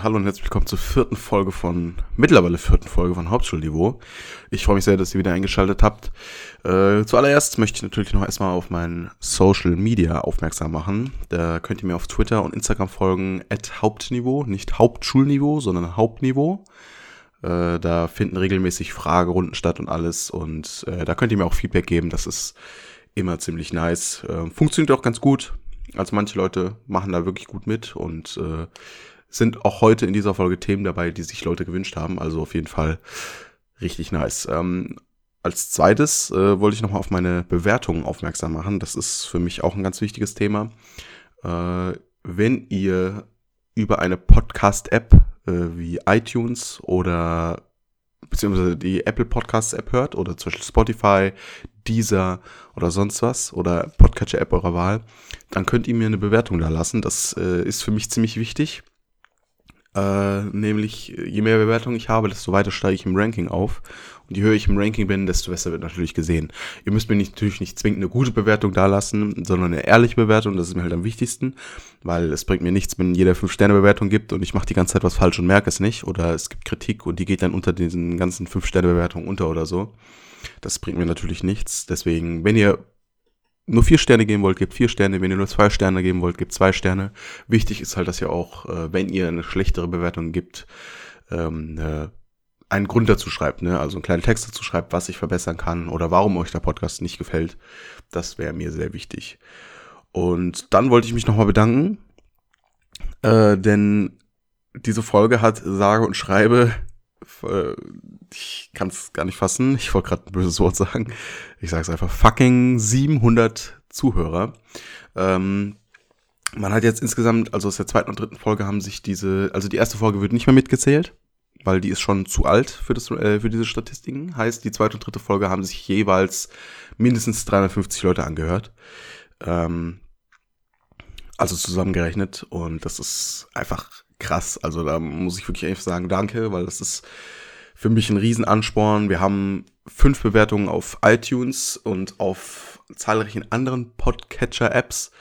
Hallo und herzlich willkommen zur vierten Folge von, mittlerweile vierten Folge von Hauptschulniveau. Ich freue mich sehr, dass ihr wieder eingeschaltet habt. Äh, zuallererst möchte ich natürlich noch erstmal auf mein Social Media aufmerksam machen. Da könnt ihr mir auf Twitter und Instagram folgen, at Hauptniveau, nicht Hauptschulniveau, sondern Hauptniveau. Äh, da finden regelmäßig Fragerunden statt und alles und äh, da könnt ihr mir auch Feedback geben, das ist immer ziemlich nice. Äh, funktioniert auch ganz gut also manche Leute machen da wirklich gut mit und äh, sind auch heute in dieser Folge Themen dabei, die sich Leute gewünscht haben. Also auf jeden Fall richtig nice. Ähm, als zweites äh, wollte ich nochmal auf meine Bewertungen aufmerksam machen. Das ist für mich auch ein ganz wichtiges Thema. Äh, wenn ihr über eine Podcast-App äh, wie iTunes oder beziehungsweise die Apple Podcasts App hört oder zum Beispiel Spotify, Deezer oder sonst was oder Podcatcher App eurer Wahl, dann könnt ihr mir eine Bewertung da lassen. Das äh, ist für mich ziemlich wichtig. Äh, nämlich, je mehr Bewertungen ich habe, desto weiter steige ich im Ranking auf. Und je höher ich im Ranking bin, desto besser wird natürlich gesehen. Ihr müsst mir nicht, natürlich nicht zwingend eine gute Bewertung da lassen, sondern eine ehrliche Bewertung. Das ist mir halt am wichtigsten, weil es bringt mir nichts, wenn jeder 5-Sterne-Bewertung gibt und ich mache die ganze Zeit was falsch und merke es nicht. Oder es gibt Kritik und die geht dann unter diesen ganzen 5-Sterne-Bewertungen unter oder so. Das bringt mir natürlich nichts. Deswegen, wenn ihr nur vier Sterne geben wollt, gebt vier Sterne. Wenn ihr nur zwei Sterne geben wollt, gebt zwei Sterne. Wichtig ist halt, dass ihr auch, äh, wenn ihr eine schlechtere Bewertung gibt, ähm, äh, einen Grund dazu schreibt, ne? also einen kleinen Text dazu schreibt, was ich verbessern kann oder warum euch der Podcast nicht gefällt. Das wäre mir sehr wichtig. Und dann wollte ich mich nochmal bedanken, äh, denn diese Folge hat sage und schreibe ich kann es gar nicht fassen. Ich wollte gerade ein böses Wort sagen. Ich sage es einfach. Fucking 700 Zuhörer. Ähm, man hat jetzt insgesamt, also aus der zweiten und dritten Folge haben sich diese, also die erste Folge wird nicht mehr mitgezählt, weil die ist schon zu alt für, das, äh, für diese Statistiken. Heißt, die zweite und dritte Folge haben sich jeweils mindestens 350 Leute angehört. Ähm, also zusammengerechnet. Und das ist einfach krass. Also da muss ich wirklich einfach sagen, danke, weil das ist für mich ein Riesenansporn. Wir haben fünf Bewertungen auf iTunes und auf zahlreichen anderen Podcatcher-Apps.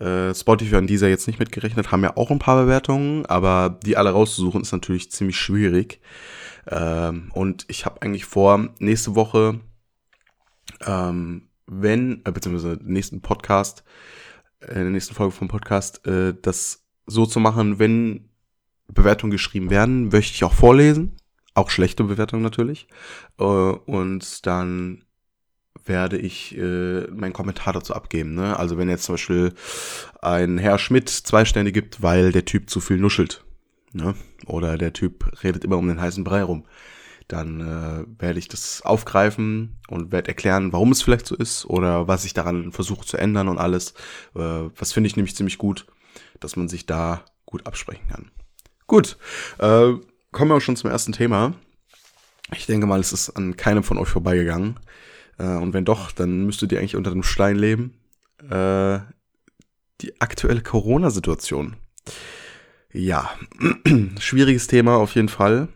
Äh, Spotify und dieser jetzt nicht mitgerechnet, haben ja auch ein paar Bewertungen, aber die alle rauszusuchen ist natürlich ziemlich schwierig. Ähm, und ich habe eigentlich vor, nächste Woche, ähm, wenn, äh, beziehungsweise nächsten Podcast, äh, in der nächsten Folge vom Podcast, äh, das so zu machen, wenn Bewertungen geschrieben werden, möchte ich auch vorlesen auch schlechte Bewertungen natürlich. Äh, und dann werde ich äh, meinen Kommentar dazu abgeben. Ne? Also wenn jetzt zum Beispiel ein Herr Schmidt zwei Sterne gibt, weil der Typ zu viel nuschelt. Ne? Oder der Typ redet immer um den heißen Brei rum. Dann äh, werde ich das aufgreifen und werde erklären, warum es vielleicht so ist oder was ich daran versuche zu ändern und alles. Äh, was finde ich nämlich ziemlich gut, dass man sich da gut absprechen kann. Gut, äh, kommen wir auch schon zum ersten Thema. Ich denke mal, es ist an keinem von euch vorbeigegangen. Äh, und wenn doch, dann müsstet ihr eigentlich unter dem Stein leben. Äh, die aktuelle Corona-Situation. Ja, schwieriges Thema auf jeden Fall.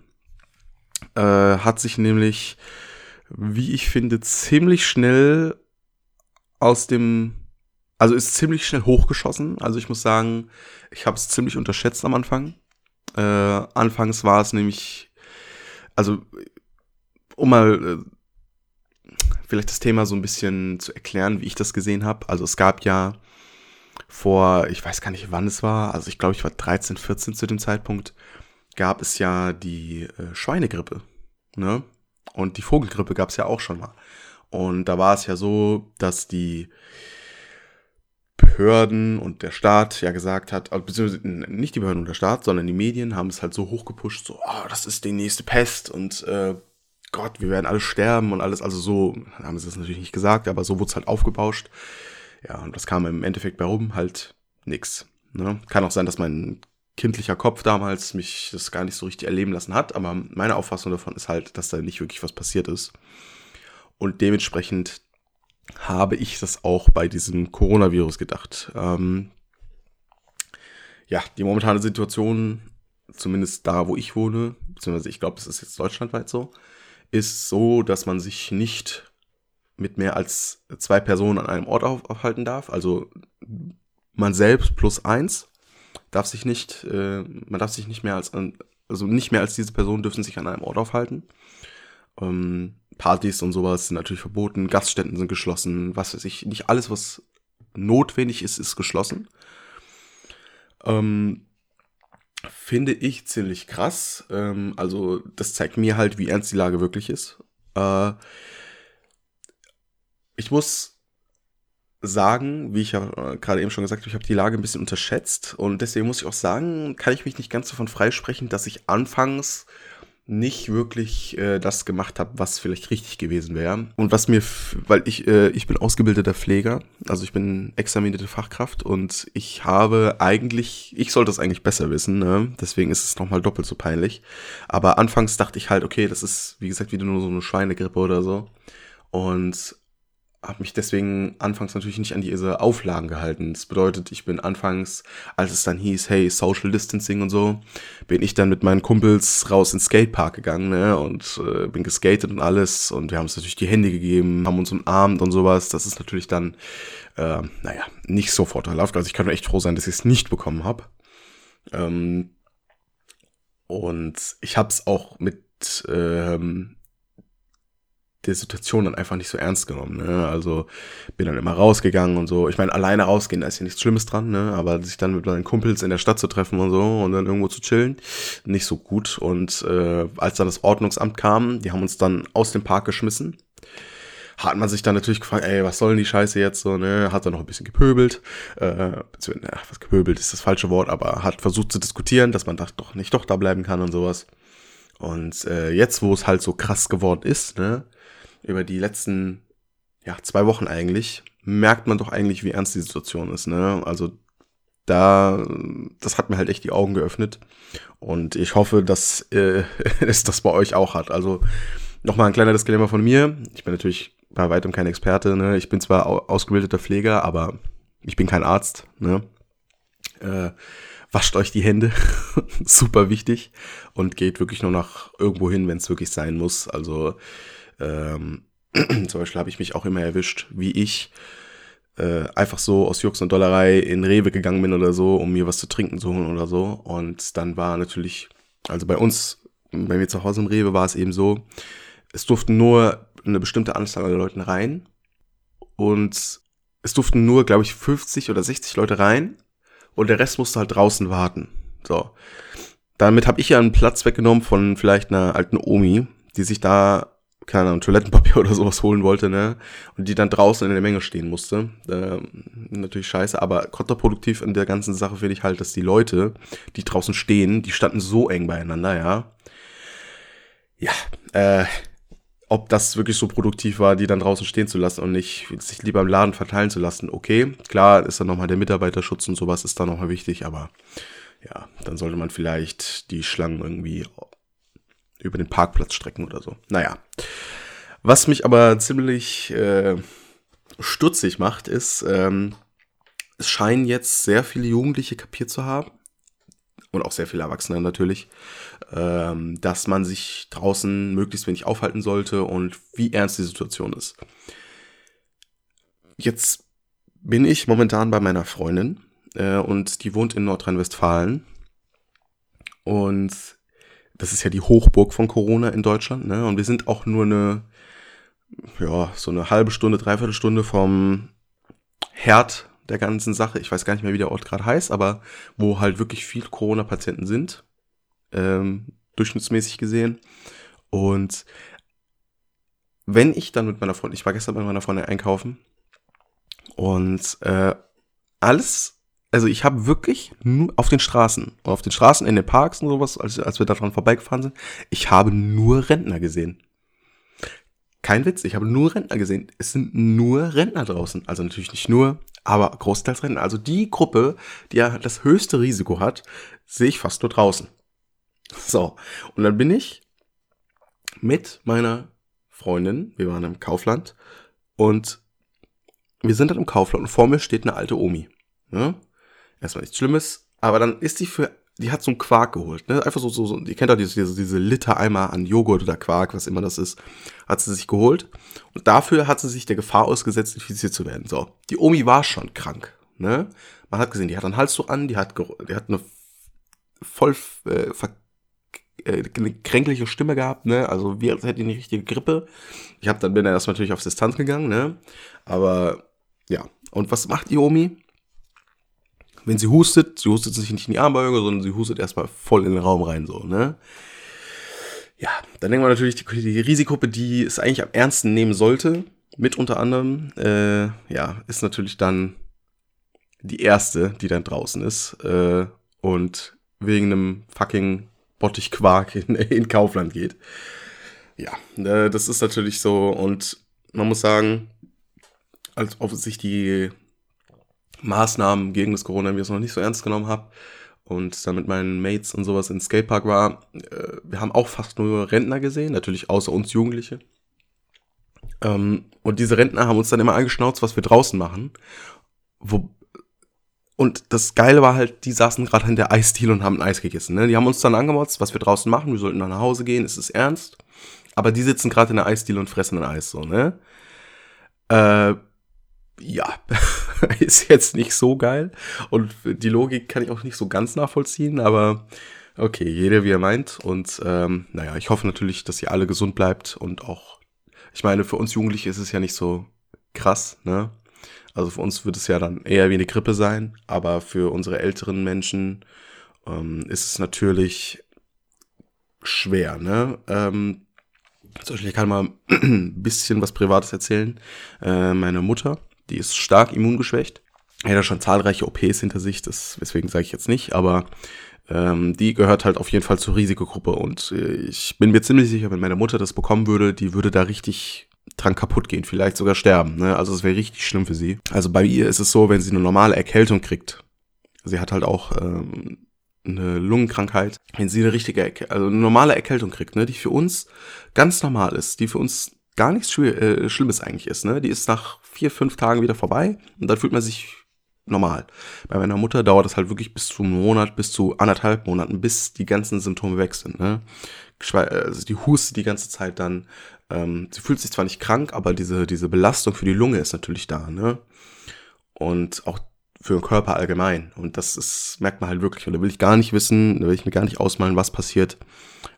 Äh, hat sich nämlich, wie ich finde, ziemlich schnell aus dem, also ist ziemlich schnell hochgeschossen. Also ich muss sagen, ich habe es ziemlich unterschätzt am Anfang. Äh, anfangs war es nämlich, also um mal äh, vielleicht das Thema so ein bisschen zu erklären, wie ich das gesehen habe. Also es gab ja vor, ich weiß gar nicht, wann es war, also ich glaube, ich war 13, 14 zu dem Zeitpunkt, gab es ja die äh, Schweinegrippe. Ne? Und die Vogelgrippe gab es ja auch schon mal. Und da war es ja so, dass die Behörden und der Staat ja gesagt hat, also beziehungsweise nicht die Behörden und der Staat, sondern die Medien haben es halt so hochgepusht, so, oh, das ist die nächste Pest und äh, Gott, wir werden alle sterben und alles, also so, haben sie das natürlich nicht gesagt, aber so wurde es halt aufgebauscht. Ja, und das kam im Endeffekt bei rum halt nix. Ne? Kann auch sein, dass mein kindlicher Kopf damals mich das gar nicht so richtig erleben lassen hat, aber meine Auffassung davon ist halt, dass da nicht wirklich was passiert ist. Und dementsprechend habe ich das auch bei diesem Coronavirus gedacht. Ähm, ja, die momentane Situation, zumindest da, wo ich wohne, beziehungsweise ich glaube, es ist jetzt deutschlandweit so, ist so, dass man sich nicht mit mehr als zwei Personen an einem Ort aufhalten darf. Also man selbst plus eins. darf sich nicht, äh, man darf sich nicht mehr als, also nicht mehr als diese Personen dürfen sich an einem Ort aufhalten. Ähm, Partys und sowas sind natürlich verboten, Gaststätten sind geschlossen, was weiß ich, nicht alles, was notwendig ist, ist geschlossen. Ähm, finde ich ziemlich krass. Ähm, also das zeigt mir halt, wie ernst die Lage wirklich ist. Äh, ich muss sagen, wie ich ja äh, gerade eben schon gesagt habe, ich habe die Lage ein bisschen unterschätzt und deswegen muss ich auch sagen, kann ich mich nicht ganz davon freisprechen, dass ich anfangs nicht wirklich äh, das gemacht habe, was vielleicht richtig gewesen wäre. Und was mir, weil ich, äh, ich bin ausgebildeter Pfleger, also ich bin examinierte Fachkraft und ich habe eigentlich, ich sollte es eigentlich besser wissen, ne? deswegen ist es nochmal doppelt so peinlich. Aber anfangs dachte ich halt, okay, das ist, wie gesagt, wieder nur so eine Schweinegrippe oder so. Und habe mich deswegen anfangs natürlich nicht an diese Auflagen gehalten. Das bedeutet, ich bin anfangs, als es dann hieß, hey, Social Distancing und so, bin ich dann mit meinen Kumpels raus ins Skatepark gegangen ne, und äh, bin geskatet und alles und wir haben uns natürlich die Hände gegeben, haben uns umarmt und sowas. Das ist natürlich dann, äh, naja, nicht so vorteilhaft. Also ich kann echt froh sein, dass ich es nicht bekommen habe. Ähm, und ich habe es auch mit ähm, der Situation dann einfach nicht so ernst genommen. Ne? Also bin dann immer rausgegangen und so. Ich meine, alleine rausgehen, da ist ja nichts Schlimmes dran, ne? Aber sich dann mit meinen Kumpels in der Stadt zu treffen und so und dann irgendwo zu chillen, nicht so gut. Und äh, als dann das Ordnungsamt kam, die haben uns dann aus dem Park geschmissen. Hat man sich dann natürlich gefragt, ey, was soll denn die Scheiße jetzt so, ne? Hat dann noch ein bisschen gepöbelt. Äh, was gepöbelt ist das falsche Wort, aber hat versucht zu diskutieren, dass man doch nicht doch da bleiben kann und sowas. Und äh, jetzt, wo es halt so krass geworden ist, ne, über die letzten ja, zwei Wochen eigentlich, merkt man doch eigentlich, wie ernst die Situation ist. Ne? Also da, das hat mir halt echt die Augen geöffnet. Und ich hoffe, dass äh, es das bei euch auch hat. Also nochmal ein kleiner Disclaimer von mir. Ich bin natürlich bei weitem kein Experte. Ne? Ich bin zwar ausgebildeter Pfleger, aber ich bin kein Arzt. Ne? Äh, wascht euch die Hände, super wichtig. Und geht wirklich nur nach irgendwo hin, wenn es wirklich sein muss. Also ähm, zum Beispiel habe ich mich auch immer erwischt, wie ich äh, einfach so aus Jux und Dollerei in Rewe gegangen bin oder so, um mir was zu trinken zu holen oder so. Und dann war natürlich, also bei uns, bei mir zu Hause im Rewe war es eben so, es durften nur eine bestimmte Anzahl an Leuten rein und es durften nur, glaube ich, 50 oder 60 Leute rein und der Rest musste halt draußen warten. So. Damit habe ich ja einen Platz weggenommen von vielleicht einer alten Omi, die sich da keine Ahnung, Toilettenpapier oder sowas holen wollte, ne? Und die dann draußen in der Menge stehen musste. Äh, natürlich scheiße, aber kontraproduktiv in der ganzen Sache finde ich halt, dass die Leute, die draußen stehen, die standen so eng beieinander, ja. Ja, äh, ob das wirklich so produktiv war, die dann draußen stehen zu lassen und nicht sich lieber im Laden verteilen zu lassen. Okay, klar ist dann nochmal der Mitarbeiterschutz und sowas ist dann nochmal wichtig, aber ja, dann sollte man vielleicht die Schlangen irgendwie über den Parkplatz strecken oder so. Naja. Was mich aber ziemlich äh, stutzig macht, ist, ähm, es scheinen jetzt sehr viele Jugendliche kapiert zu haben und auch sehr viele Erwachsene natürlich, ähm, dass man sich draußen möglichst wenig aufhalten sollte und wie ernst die Situation ist. Jetzt bin ich momentan bei meiner Freundin äh, und die wohnt in Nordrhein-Westfalen und das ist ja die Hochburg von Corona in Deutschland, ne? Und wir sind auch nur eine, ja, so eine halbe Stunde, dreiviertel Stunde vom Herd der ganzen Sache. Ich weiß gar nicht mehr, wie der Ort gerade heißt, aber wo halt wirklich viel Corona-Patienten sind, ähm, durchschnittsmäßig gesehen. Und wenn ich dann mit meiner Freundin, ich war gestern bei meiner Freundin einkaufen und äh, alles also ich habe wirklich nur auf den Straßen, auf den Straßen, in den Parks und sowas, als, als wir daran vorbeigefahren sind, ich habe nur Rentner gesehen. Kein Witz, ich habe nur Rentner gesehen. Es sind nur Rentner draußen. Also natürlich nicht nur, aber großteils Rentner. Also die Gruppe, die ja das höchste Risiko hat, sehe ich fast nur draußen. So, und dann bin ich mit meiner Freundin, wir waren im Kaufland, und wir sind dann im Kaufland und vor mir steht eine alte Omi. Ja? Erstmal nichts Schlimmes, aber dann ist die für, die hat so einen Quark geholt, ne? Einfach so, so, so ihr kennt doch diese, diese, Liter-Eimer an Joghurt oder Quark, was immer das ist, hat sie sich geholt. Und dafür hat sie sich der Gefahr ausgesetzt, infiziert zu werden. So, die Omi war schon krank, ne? Man hat gesehen, die hat einen Halstuch an, die hat, die hat eine voll äh, ver äh, eine kränkliche Stimme gehabt, ne? Also wie als hätte die eine richtige Grippe. Ich hab dann bin dann erst natürlich auf Distanz gegangen, ne? Aber ja. Und was macht die Omi? Wenn sie hustet, sie hustet sich nicht in die Armbeuge, sondern sie hustet erstmal voll in den Raum rein, so, ne? Ja, dann denken wir natürlich, die, die Risikogruppe, die es eigentlich am ernsten nehmen sollte, mit unter anderem, äh, ja, ist natürlich dann die erste, die dann draußen ist äh, und wegen einem fucking Bottichquark in, in Kaufland geht. Ja, äh, das ist natürlich so und man muss sagen, als ob sich die Maßnahmen gegen das Coronavirus noch nicht so ernst genommen habe und dann mit meinen Mates und sowas in Skatepark war, äh, wir haben auch fast nur Rentner gesehen, natürlich außer uns Jugendliche. Ähm, und diese Rentner haben uns dann immer angeschnauzt, was wir draußen machen. Wo, und das Geile war halt, die saßen gerade in der Eisdiele und haben ein Eis gegessen. Ne? Die haben uns dann angemotzt, was wir draußen machen. Wir sollten nach Hause gehen, ist es ernst. Aber die sitzen gerade in der Eisdiele und fressen ein Eis, so, ne? Äh, ja, ist jetzt nicht so geil. Und die Logik kann ich auch nicht so ganz nachvollziehen, aber okay, jeder wie er meint. Und ähm, naja, ich hoffe natürlich, dass ihr alle gesund bleibt und auch, ich meine, für uns Jugendliche ist es ja nicht so krass, ne? Also für uns wird es ja dann eher wie eine Grippe sein, aber für unsere älteren Menschen ähm, ist es natürlich schwer, ne? Ähm, zum Beispiel, ich kann mal ein bisschen was Privates erzählen. Äh, meine Mutter, die ist stark immungeschwächt. Er hat ja schon zahlreiche OPs hinter sich, das, deswegen sage ich jetzt nicht, aber ähm, die gehört halt auf jeden Fall zur Risikogruppe und äh, ich bin mir ziemlich sicher, wenn meine Mutter das bekommen würde, die würde da richtig dran kaputt gehen, vielleicht sogar sterben. Ne? Also es wäre richtig schlimm für sie. Also bei ihr ist es so, wenn sie eine normale Erkältung kriegt, sie hat halt auch ähm, eine Lungenkrankheit, wenn sie eine richtige, also eine normale Erkältung kriegt, ne, die für uns ganz normal ist, die für uns gar nichts äh, Schlimmes eigentlich ist, ne, die ist nach vier, fünf Tagen wieder vorbei und dann fühlt man sich normal. Bei meiner Mutter dauert es halt wirklich bis zu einem Monat, bis zu anderthalb Monaten, bis die ganzen Symptome weg sind, ne. Also die hustet die ganze Zeit dann, ähm, sie fühlt sich zwar nicht krank, aber diese, diese Belastung für die Lunge ist natürlich da, ne? Und auch für den Körper allgemein. Und das ist, merkt man halt wirklich. Und da will ich gar nicht wissen, da will ich mir gar nicht ausmalen, was passiert,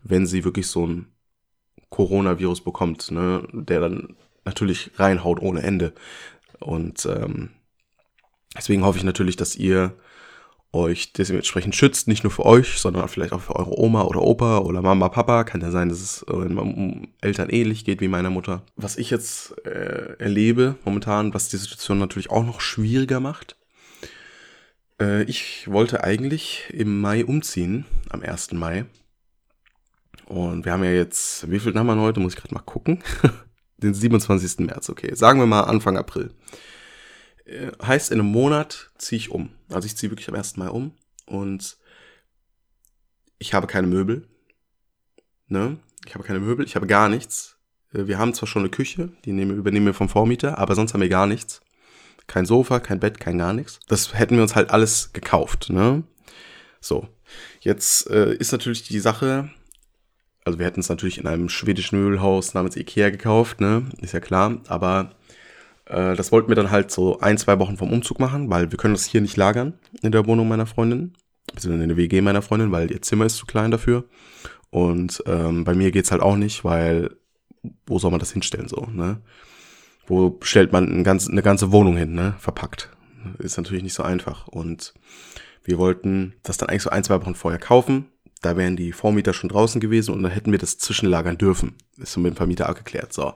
wenn sie wirklich so ein Coronavirus bekommt, ne? Der dann natürlich reinhaut ohne Ende. Und ähm, deswegen hoffe ich natürlich, dass ihr euch dementsprechend schützt, nicht nur für euch, sondern vielleicht auch für eure Oma oder Opa oder Mama, Papa. Kann ja sein, dass es euren Eltern ähnlich geht wie meiner Mutter. Was ich jetzt äh, erlebe momentan, was die Situation natürlich auch noch schwieriger macht. Äh, ich wollte eigentlich im Mai umziehen, am 1. Mai. Und wir haben ja jetzt, wie viel haben wir heute? Muss ich gerade mal gucken. Den 27. März, okay. Sagen wir mal Anfang April. Äh, heißt, in einem Monat ziehe ich um. Also ich ziehe wirklich am ersten Mal um und ich habe keine Möbel. Ne? Ich habe keine Möbel, ich habe gar nichts. Äh, wir haben zwar schon eine Küche, die nehmen, übernehmen wir vom Vormieter, aber sonst haben wir gar nichts. Kein Sofa, kein Bett, kein gar nichts. Das hätten wir uns halt alles gekauft, ne? So. Jetzt äh, ist natürlich die Sache, also wir hätten es natürlich in einem schwedischen Möbelhaus namens Ikea gekauft, ne? Ist ja klar, aber äh, das wollten wir dann halt so ein, zwei Wochen vom Umzug machen, weil wir können das hier nicht lagern in der Wohnung meiner Freundin, beziehungsweise in der WG meiner Freundin, weil ihr Zimmer ist zu klein dafür. Und ähm, bei mir geht's halt auch nicht, weil wo soll man das hinstellen so, ne? Wo stellt man ein ganz, eine ganze Wohnung hin, ne? Verpackt. Ist natürlich nicht so einfach. Und wir wollten das dann eigentlich so ein, zwei Wochen vorher kaufen. Da wären die Vormieter schon draußen gewesen und dann hätten wir das zwischenlagern dürfen. Ist so mit dem Vermieter abgeklärt. So.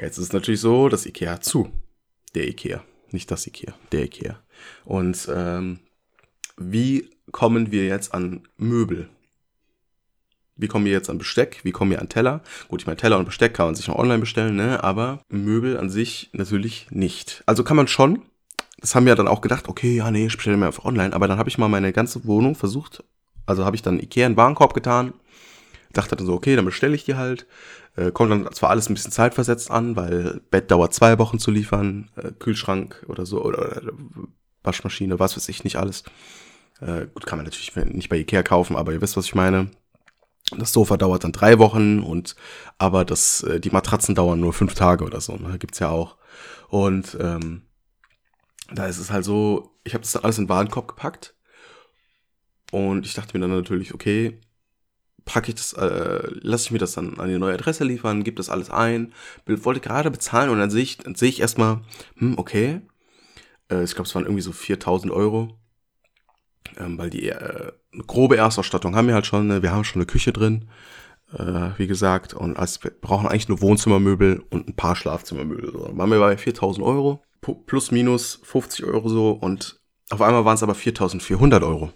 Jetzt ist es natürlich so, das Ikea hat zu. Der Ikea. Nicht das Ikea, der Ikea. Und ähm, wie kommen wir jetzt an Möbel? Wie kommen wir jetzt an Besteck? Wie kommen wir an Teller? Gut, ich meine, Teller und Besteck kann man sich noch online bestellen, ne? Aber Möbel an sich natürlich nicht. Also kann man schon. Das haben wir dann auch gedacht, okay, ja, nee, ich bestelle mir einfach online. Aber dann habe ich mal meine ganze Wohnung versucht. Also habe ich dann Ikea in den Warenkorb getan. Dachte dann so, okay, dann bestelle ich die halt. Äh, kommt dann zwar alles ein bisschen zeitversetzt an, weil Bett dauert zwei Wochen zu liefern, äh, Kühlschrank oder so, oder, oder Waschmaschine, was weiß ich, nicht alles. Äh, gut, kann man natürlich nicht bei Ikea kaufen, aber ihr wisst, was ich meine. Das Sofa dauert dann drei Wochen und aber das, äh, die Matratzen dauern nur fünf Tage oder so. Ne? Gibt's ja auch. Und ähm, da ist es halt so, ich habe das dann alles in den Warenkorb gepackt. Und ich dachte mir dann natürlich, okay, packe ich das, äh, lasse ich mir das dann an die neue Adresse liefern, gebe das alles ein, wollte gerade bezahlen und dann sehe ich, dann sehe ich erstmal, hm, okay, äh, ich glaube, es waren irgendwie so 4000 Euro, ähm, weil die äh, eine grobe Erstausstattung haben wir halt schon, ne? wir haben schon eine Küche drin, äh, wie gesagt, und als, wir brauchen eigentlich nur Wohnzimmermöbel und ein paar Schlafzimmermöbel. So. Dann waren wir bei 4000 Euro, plus minus 50 Euro so und auf einmal waren es aber 4400 Euro.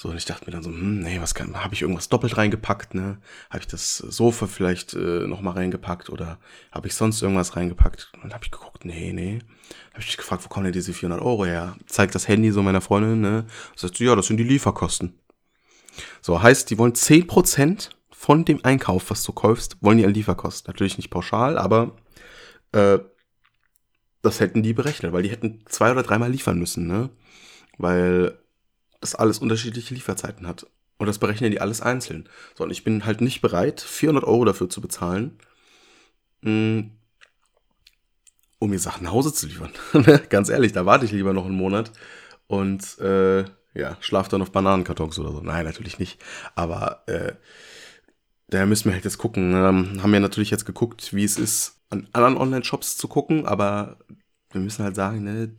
So, und ich dachte mir dann so, hm, nee, was kann, habe ich irgendwas doppelt reingepackt, ne? Habe ich das Sofa vielleicht äh, nochmal reingepackt oder habe ich sonst irgendwas reingepackt? Und dann habe ich geguckt, nee, nee. Habe ich mich gefragt, wo kommen denn diese 400 Euro her? Zeigt das Handy so meiner Freundin, ne? Sagt sie, ja, das sind die Lieferkosten. So, heißt, die wollen 10% von dem Einkauf, was du kaufst, wollen die an Lieferkosten. Natürlich nicht pauschal, aber äh, das hätten die berechnet, weil die hätten zwei oder dreimal liefern müssen, ne? Weil das alles unterschiedliche Lieferzeiten hat. Und das berechnen die alles einzeln. So, und ich bin halt nicht bereit, 400 Euro dafür zu bezahlen, mm, um mir Sachen nach Hause zu liefern. Ganz ehrlich, da warte ich lieber noch einen Monat und äh, ja, schlaf dann auf Bananenkartons oder so. Nein, natürlich nicht. Aber äh, da müssen wir halt jetzt gucken. Ähm, haben wir natürlich jetzt geguckt, wie es ist, an anderen Online-Shops zu gucken, aber wir müssen halt sagen, ne,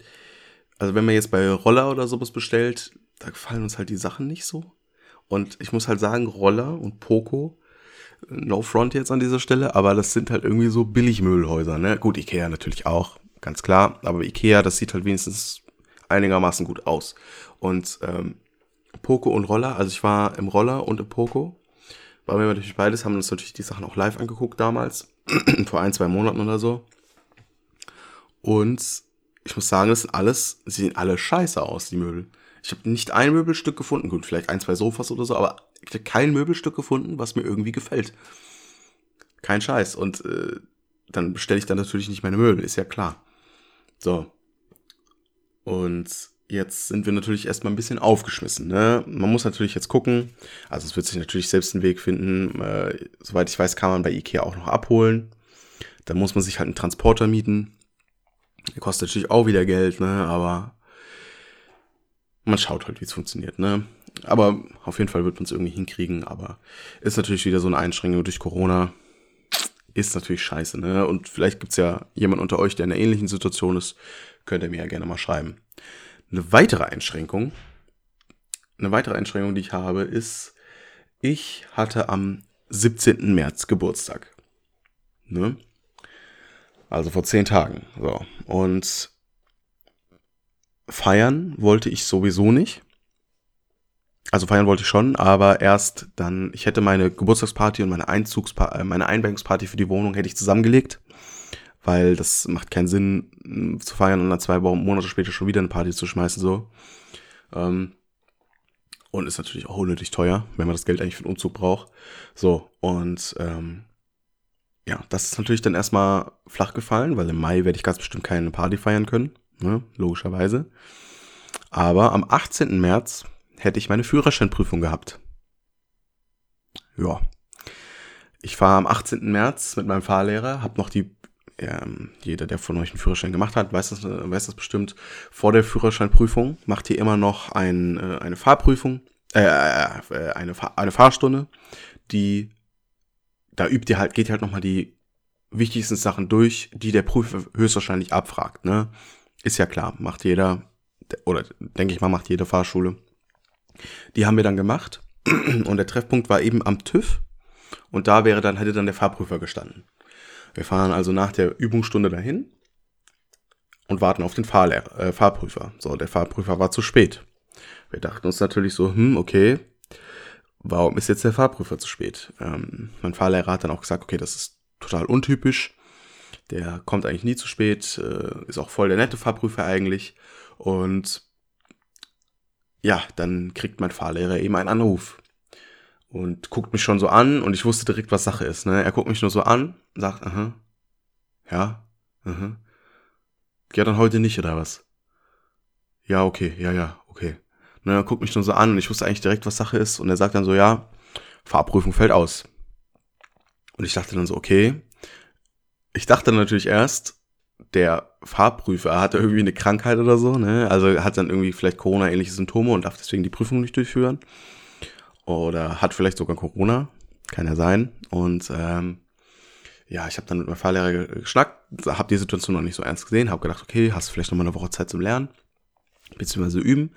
also wenn man jetzt bei Roller oder sowas bestellt, da gefallen uns halt die Sachen nicht so. Und ich muss halt sagen, Roller und Poco, no front jetzt an dieser Stelle, aber das sind halt irgendwie so Billigmüllhäuser, ne? Gut, Ikea natürlich auch, ganz klar, aber Ikea, das sieht halt wenigstens einigermaßen gut aus. Und ähm, Poco und Roller, also ich war im Roller und im Poco, weil wir natürlich beides, haben uns natürlich die Sachen auch live angeguckt damals, vor ein, zwei Monaten oder so. Und ich muss sagen, das sind alles, sie sehen alle scheiße aus, die Möbel. Ich habe nicht ein Möbelstück gefunden, gut, vielleicht ein, zwei Sofas oder so, aber ich habe kein Möbelstück gefunden, was mir irgendwie gefällt. Kein Scheiß. Und äh, dann bestelle ich dann natürlich nicht meine Möbel, ist ja klar. So. Und jetzt sind wir natürlich erstmal ein bisschen aufgeschmissen. Ne? Man muss natürlich jetzt gucken. Also es wird sich natürlich selbst einen Weg finden. Äh, soweit ich weiß, kann man bei Ikea auch noch abholen. Da muss man sich halt einen Transporter mieten. Der kostet natürlich auch wieder Geld, ne? Aber man schaut halt, wie es funktioniert, ne? Aber auf jeden Fall wird man es irgendwie hinkriegen, aber ist natürlich wieder so eine Einschränkung durch Corona. Ist natürlich scheiße, ne? Und vielleicht gibt's ja jemand unter euch, der in einer ähnlichen Situation ist, könnt ihr mir ja gerne mal schreiben. Eine weitere Einschränkung, eine weitere Einschränkung, die ich habe, ist, ich hatte am 17. März Geburtstag. Ne? Also vor zehn Tagen. So. Und feiern wollte ich sowieso nicht. Also feiern wollte ich schon, aber erst dann, ich hätte meine Geburtstagsparty und meine Einzugsparty, äh, meine Einweihungsparty für die Wohnung hätte ich zusammengelegt, weil das macht keinen Sinn zu feiern und dann zwei Monate später schon wieder eine Party zu schmeißen, so. Ähm, und ist natürlich auch unnötig teuer, wenn man das Geld eigentlich für den Umzug braucht. So, und ähm, ja, das ist natürlich dann erstmal flach gefallen, weil im Mai werde ich ganz bestimmt keine Party feiern können ne? logischerweise. Aber am 18. März hätte ich meine Führerscheinprüfung gehabt. Ja. Ich fahre am 18. März mit meinem Fahrlehrer, habe noch die, ähm, jeder, der von euch einen Führerschein gemacht hat, weiß das, weiß das bestimmt, vor der Führerscheinprüfung macht ihr immer noch ein, äh, eine Fahrprüfung, äh, äh, eine, eine Fahrstunde, die, da übt ihr halt, geht ihr halt nochmal die wichtigsten Sachen durch, die der Prüfer höchstwahrscheinlich abfragt, ne? Ist ja klar, macht jeder, oder denke ich mal, macht jede Fahrschule. Die haben wir dann gemacht und der Treffpunkt war eben am TÜV und da wäre dann, hätte dann der Fahrprüfer gestanden. Wir fahren also nach der Übungsstunde dahin und warten auf den Fahrlehrer, äh, Fahrprüfer. So, der Fahrprüfer war zu spät. Wir dachten uns natürlich so, hm, okay, warum ist jetzt der Fahrprüfer zu spät? Ähm, mein Fahrlehrer hat dann auch gesagt, okay, das ist total untypisch. Der kommt eigentlich nie zu spät, äh, ist auch voll der nette Fahrprüfer eigentlich. Und ja, dann kriegt mein Fahrlehrer eben einen Anruf und guckt mich schon so an und ich wusste direkt, was Sache ist. Ne? Er guckt mich nur so an, sagt, aha, ja, aha. Ja, dann heute nicht, oder was? Ja, okay, ja, ja, okay. Ne, er guckt mich nur so an und ich wusste eigentlich direkt, was Sache ist. Und er sagt dann so, ja, Fahrprüfung fällt aus. Und ich dachte dann so, okay, ich dachte natürlich erst, der Fahrprüfer hatte irgendwie eine Krankheit oder so, ne? Also hat dann irgendwie vielleicht Corona-ähnliche Symptome und darf deswegen die Prüfung nicht durchführen. Oder hat vielleicht sogar Corona, kann ja sein. Und ähm, ja, ich habe dann mit meinem Fahrlehrer geschnackt, habe die Situation noch nicht so ernst gesehen, habe gedacht, okay, hast du vielleicht noch mal eine Woche Zeit zum Lernen, beziehungsweise üben.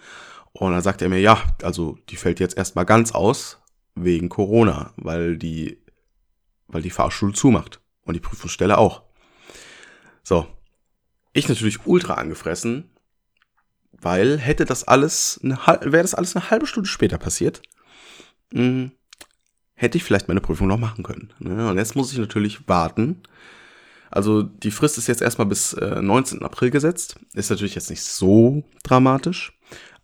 Und dann sagt er mir, ja, also die fällt jetzt erstmal ganz aus wegen Corona, weil die, weil die Fahrschule zumacht und die Prüfungsstelle auch. So, ich natürlich ultra angefressen, weil hätte das alles, wäre das alles eine halbe Stunde später passiert, hm, hätte ich vielleicht meine Prüfung noch machen können. Ne? Und jetzt muss ich natürlich warten. Also die Frist ist jetzt erstmal bis äh, 19. April gesetzt. Ist natürlich jetzt nicht so dramatisch,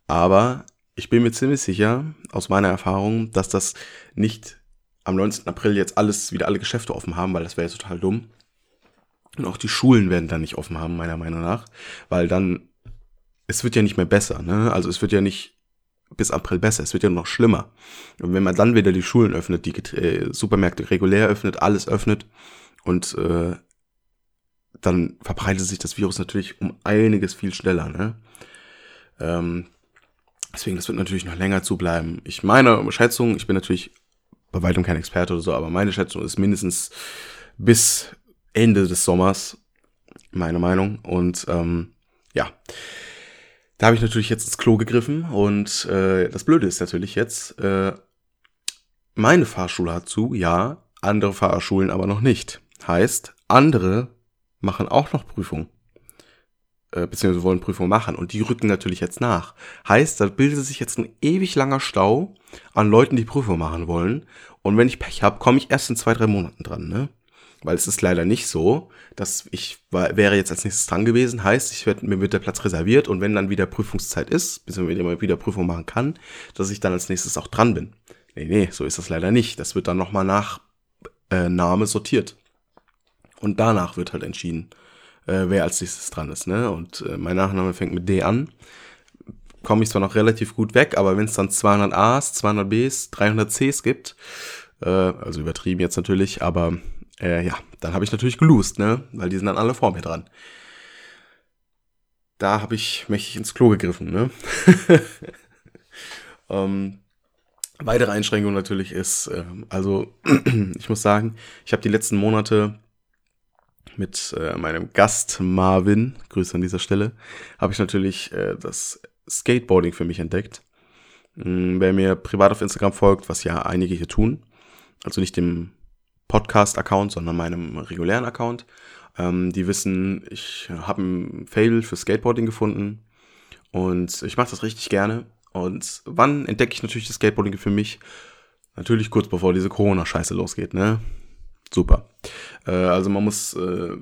aber ich bin mir ziemlich sicher, aus meiner Erfahrung, dass das nicht am 19. April jetzt alles, wieder alle Geschäfte offen haben, weil das wäre ja total dumm. Und auch die Schulen werden dann nicht offen haben, meiner Meinung nach, weil dann, es wird ja nicht mehr besser, ne? Also es wird ja nicht bis April besser, es wird ja noch schlimmer. Und wenn man dann wieder die Schulen öffnet, die äh, Supermärkte regulär öffnet, alles öffnet und äh, dann verbreitet sich das Virus natürlich um einiges viel schneller, ne? Ähm, deswegen, das wird natürlich noch länger zubleiben. Ich meine Schätzung, ich bin natürlich bei weitem kein Experte oder so, aber meine Schätzung ist mindestens bis Ende des Sommers, meine Meinung. Und ähm, ja, da habe ich natürlich jetzt ins Klo gegriffen. Und äh, das Blöde ist natürlich jetzt, äh, meine Fahrschule hat zu, ja, andere Fahrschulen aber noch nicht. Heißt, andere machen auch noch Prüfungen. Äh, beziehungsweise wollen Prüfungen machen und die rücken natürlich jetzt nach. Heißt, da bildet sich jetzt ein ewig langer Stau an Leuten, die Prüfungen machen wollen. Und wenn ich Pech habe, komme ich erst in zwei, drei Monaten dran, ne? Weil es ist leider nicht so, dass ich war, wäre jetzt als nächstes dran gewesen. Heißt, ich werd, mir wird der Platz reserviert und wenn dann wieder Prüfungszeit ist, beziehungsweise wenn ich wieder Prüfung machen kann, dass ich dann als nächstes auch dran bin. Nee, nee, so ist das leider nicht. Das wird dann nochmal nach äh, Name sortiert. Und danach wird halt entschieden, äh, wer als nächstes dran ist. Ne? Und äh, mein Nachname fängt mit D an. Komme ich zwar noch relativ gut weg, aber wenn es dann 200 A's, 200 B's, 300 C's gibt, äh, also übertrieben jetzt natürlich, aber äh, ja, dann habe ich natürlich gelost, ne? Weil die sind dann alle vor mir dran. Da habe ich mächtig ins Klo gegriffen, ne? ähm, weitere Einschränkung natürlich ist, äh, also ich muss sagen, ich habe die letzten Monate mit äh, meinem Gast Marvin, Grüße an dieser Stelle, habe ich natürlich äh, das Skateboarding für mich entdeckt. Ähm, wer mir privat auf Instagram folgt, was ja einige hier tun, also nicht dem Podcast-Account, sondern meinem regulären Account. Ähm, die wissen, ich habe ein Fail für Skateboarding gefunden und ich mache das richtig gerne. Und wann entdecke ich natürlich das Skateboarding für mich? Natürlich kurz bevor diese Corona-Scheiße losgeht, ne? Super. Äh, also man muss äh,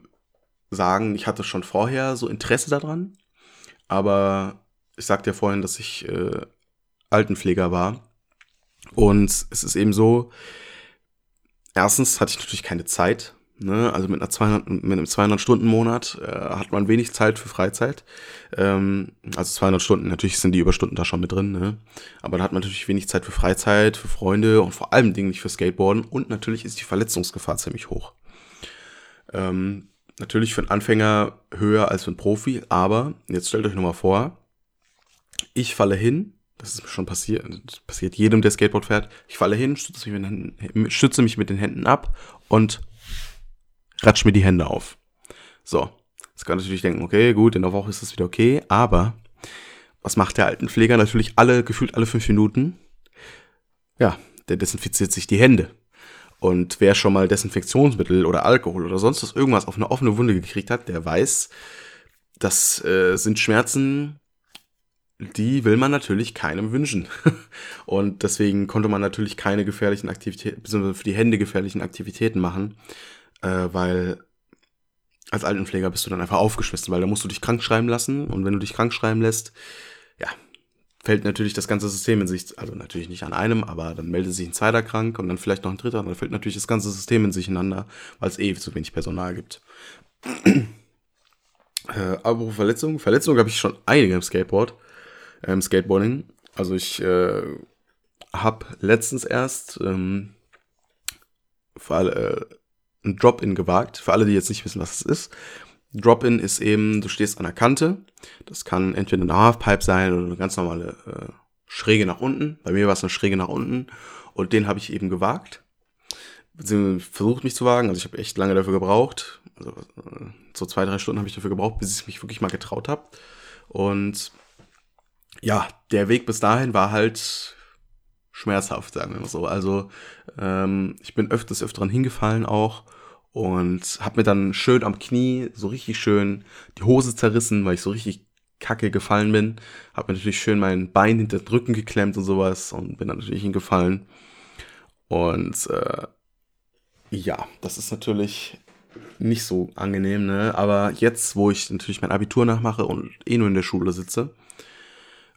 sagen, ich hatte schon vorher so Interesse daran, aber ich sagte ja vorhin, dass ich äh, Altenpfleger war. Und es ist eben so, erstens hatte ich natürlich keine Zeit. Ne? Also mit, einer 200, mit einem 200-Stunden-Monat äh, hat man wenig Zeit für Freizeit. Ähm, also 200 Stunden, natürlich sind die Überstunden da schon mit drin. Ne? Aber da hat man natürlich wenig Zeit für Freizeit, für Freunde und vor allem Dingen nicht für Skateboarden. Und natürlich ist die Verletzungsgefahr ziemlich hoch. Ähm, natürlich für einen Anfänger höher als für einen Profi. Aber jetzt stellt euch nochmal vor, ich falle hin das ist schon passiert, passiert jedem, der Skateboard fährt. Ich falle hin, stütze mich, mit den Händen, stütze mich mit den Händen ab und ratsch mir die Hände auf. So, jetzt kann natürlich denken, okay, gut, in der Woche ist das wieder okay, aber was macht der Altenpfleger? Natürlich alle, gefühlt alle fünf Minuten. Ja, der desinfiziert sich die Hände. Und wer schon mal Desinfektionsmittel oder Alkohol oder sonst was irgendwas auf eine offene Wunde gekriegt hat, der weiß, das äh, sind Schmerzen, die will man natürlich keinem wünschen. Und deswegen konnte man natürlich keine gefährlichen Aktivitäten, beziehungsweise für die Hände gefährlichen Aktivitäten machen, äh, weil als Altenpfleger bist du dann einfach aufgeschmissen, weil da musst du dich krank schreiben lassen und wenn du dich krank schreiben lässt, ja, fällt natürlich das ganze System in sich, also natürlich nicht an einem, aber dann meldet sich ein zweiter krank und dann vielleicht noch ein dritter und dann fällt natürlich das ganze System in sich ineinander, weil es eh zu wenig Personal gibt. äh, aber Verletzungen, Verletzungen habe ich schon einige im Skateboard ähm, Skateboarding. Also ich äh, habe letztens erst ähm, alle, äh, ein Drop-In gewagt. Für alle, die jetzt nicht wissen, was es ist. Drop-in ist eben, du stehst an der Kante. Das kann entweder eine Halfpipe sein oder eine ganz normale äh, Schräge nach unten. Bei mir war es eine Schräge nach unten. Und den habe ich eben gewagt. Beziehungsweise versucht mich zu wagen. Also ich habe echt lange dafür gebraucht. Also äh, so zwei, drei Stunden habe ich dafür gebraucht, bis ich mich wirklich mal getraut habe. Und ja, der Weg bis dahin war halt schmerzhaft, sagen wir mal so. Also ähm, ich bin öfters öfteren hingefallen auch und habe mir dann schön am Knie so richtig schön die Hose zerrissen, weil ich so richtig kacke gefallen bin. Habe mir natürlich schön mein Bein hinter den Rücken geklemmt und sowas und bin dann natürlich hingefallen. Und äh, ja, das ist natürlich nicht so angenehm, ne? Aber jetzt, wo ich natürlich mein Abitur nachmache und eh nur in der Schule sitze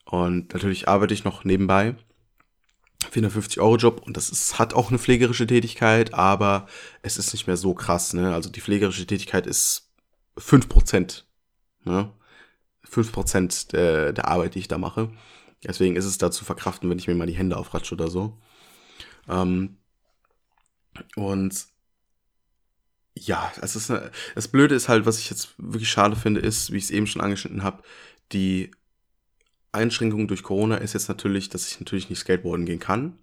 und natürlich arbeite ich noch nebenbei, 450-Euro-Job und das ist, hat auch eine pflegerische Tätigkeit, aber es ist nicht mehr so krass, ne? Also die pflegerische Tätigkeit ist 5%, ne? 5% der, der Arbeit, die ich da mache. Deswegen ist es da zu verkraften, wenn ich mir mal die Hände aufratsche oder so. Ähm, und ja, es ist eine, das Blöde ist halt, was ich jetzt wirklich schade finde, ist, wie ich es eben schon angeschnitten habe, die Einschränkung durch Corona ist jetzt natürlich, dass ich natürlich nicht Skateboarden gehen kann.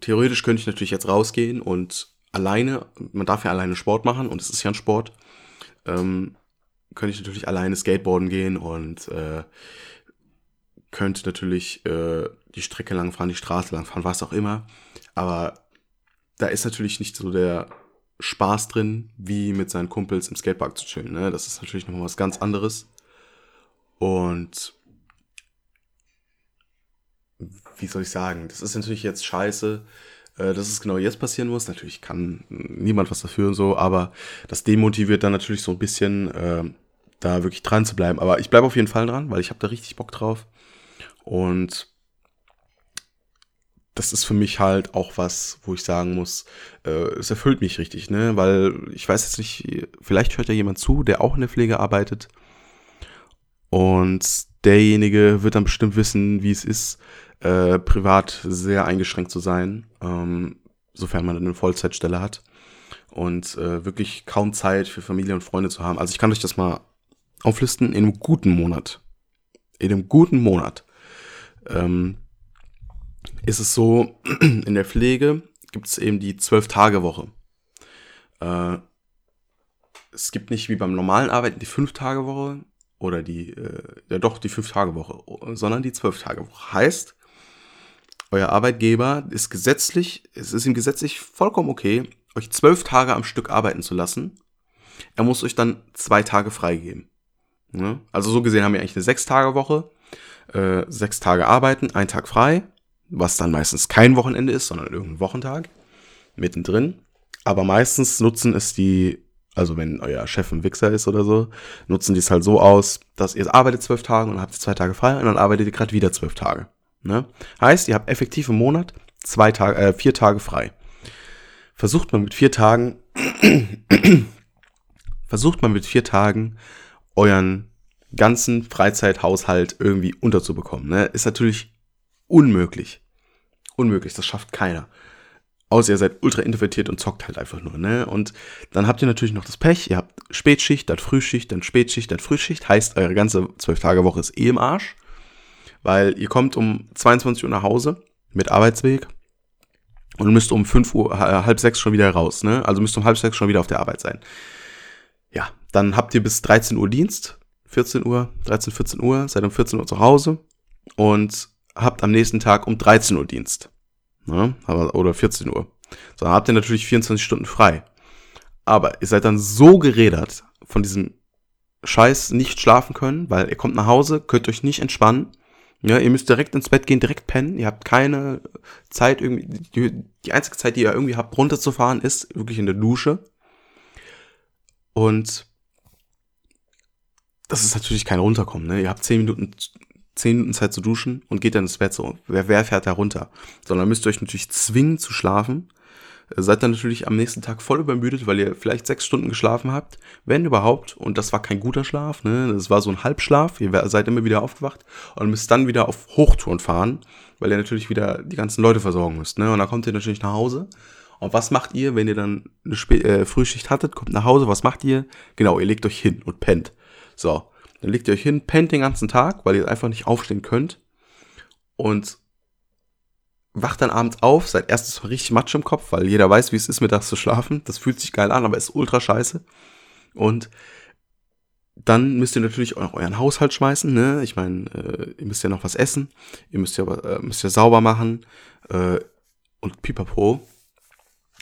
Theoretisch könnte ich natürlich jetzt rausgehen und alleine, man darf ja alleine Sport machen und es ist ja ein Sport, ähm, könnte ich natürlich alleine Skateboarden gehen und äh, könnte natürlich äh, die Strecke lang fahren, die Straße lang fahren, was auch immer. Aber da ist natürlich nicht so der Spaß drin, wie mit seinen Kumpels im Skatepark zu chillen. Ne? Das ist natürlich nochmal was ganz anderes. Und wie soll ich sagen, das ist natürlich jetzt scheiße, äh, dass es genau jetzt passieren muss. Natürlich kann niemand was dafür und so, aber das demotiviert dann natürlich so ein bisschen, äh, da wirklich dran zu bleiben. Aber ich bleibe auf jeden Fall dran, weil ich habe da richtig Bock drauf. Und das ist für mich halt auch was, wo ich sagen muss, äh, es erfüllt mich richtig, ne? Weil ich weiß jetzt nicht, vielleicht hört ja jemand zu, der auch in der Pflege arbeitet und derjenige wird dann bestimmt wissen, wie es ist, äh, privat sehr eingeschränkt zu sein, ähm, sofern man eine Vollzeitstelle hat und äh, wirklich kaum Zeit für Familie und Freunde zu haben. Also ich kann euch das mal auflisten, in einem guten Monat, in einem guten Monat ähm, ist es so, in der Pflege gibt es eben die Zwölf-Tage-Woche. Äh, es gibt nicht wie beim normalen Arbeiten die Fünf-Tage-Woche, oder die, äh, ja doch, die Fünf-Tage-Woche, sondern die Zwölf-Tage-Woche. Heißt, euer Arbeitgeber ist gesetzlich, es ist ihm gesetzlich vollkommen okay, euch zwölf Tage am Stück arbeiten zu lassen. Er muss euch dann zwei Tage freigeben. Ne? Also so gesehen haben wir eigentlich eine Sechs-Tage-Woche, äh, sechs Tage arbeiten, ein Tag frei, was dann meistens kein Wochenende ist, sondern irgendein Wochentag mittendrin. Aber meistens nutzen es die also wenn euer Chef ein Wichser ist oder so, nutzen die es halt so aus, dass ihr arbeitet zwölf Tage und habt zwei Tage frei und dann arbeitet ihr gerade wieder zwölf Tage. Ne? Heißt, ihr habt effektiv im Monat zwei Tage, äh, vier Tage frei. Versucht man mit vier Tagen, versucht man mit vier Tagen euren ganzen Freizeithaushalt irgendwie unterzubekommen. Ne? Ist natürlich unmöglich. Unmöglich, das schafft keiner. Außer ihr seid ultra introvertiert und zockt halt einfach nur, ne? Und dann habt ihr natürlich noch das Pech, ihr habt Spätschicht, dann Frühschicht, dann Spätschicht, dann Frühschicht. Heißt, eure ganze 12-Tage-Woche ist eh im Arsch. Weil ihr kommt um 22 Uhr nach Hause mit Arbeitsweg und müsst um 5 Uhr, halb sechs schon wieder raus, ne? Also müsst um halb sechs schon wieder auf der Arbeit sein. Ja, dann habt ihr bis 13 Uhr Dienst, 14 Uhr, 13, 14 Uhr, seid um 14 Uhr zu Hause und habt am nächsten Tag um 13 Uhr Dienst ne? oder 14 Uhr. So, dann habt ihr natürlich 24 Stunden frei. Aber ihr seid dann so gerädert von diesem Scheiß nicht schlafen können, weil ihr kommt nach Hause, könnt euch nicht entspannen. Ja, ihr müsst direkt ins Bett gehen, direkt pennen. Ihr habt keine Zeit irgendwie, die, die einzige Zeit, die ihr irgendwie habt, runterzufahren, ist wirklich in der Dusche. Und das ist natürlich kein Runterkommen, ne? Ihr habt 10 Minuten zehn Minuten Zeit zu duschen und geht dann ins Bett so. Wer, wer fährt da runter? Sondern müsst ihr euch natürlich zwingen zu schlafen. Seid dann natürlich am nächsten Tag voll übermüdet, weil ihr vielleicht sechs Stunden geschlafen habt, wenn überhaupt. Und das war kein guter Schlaf, ne? Das war so ein Halbschlaf. Ihr seid immer wieder aufgewacht und müsst dann wieder auf Hochtouren fahren, weil ihr natürlich wieder die ganzen Leute versorgen müsst, ne? Und dann kommt ihr natürlich nach Hause Und was macht ihr, wenn ihr dann eine Sp äh, Frühschicht hattet, kommt nach Hause, was macht ihr? Genau, ihr legt euch hin und pennt. So, dann legt ihr euch hin, pennt den ganzen Tag, weil ihr einfach nicht aufstehen könnt. Und wacht dann abends auf, seid erstes mal richtig Matsch im Kopf, weil jeder weiß, wie es ist, mittags zu schlafen. Das fühlt sich geil an, aber ist ultra scheiße. Und dann müsst ihr natürlich auch euren Haushalt schmeißen, ne? Ich meine, äh, ihr müsst ja noch was essen, ihr müsst ja, äh, müsst ja sauber machen äh, und pipapo.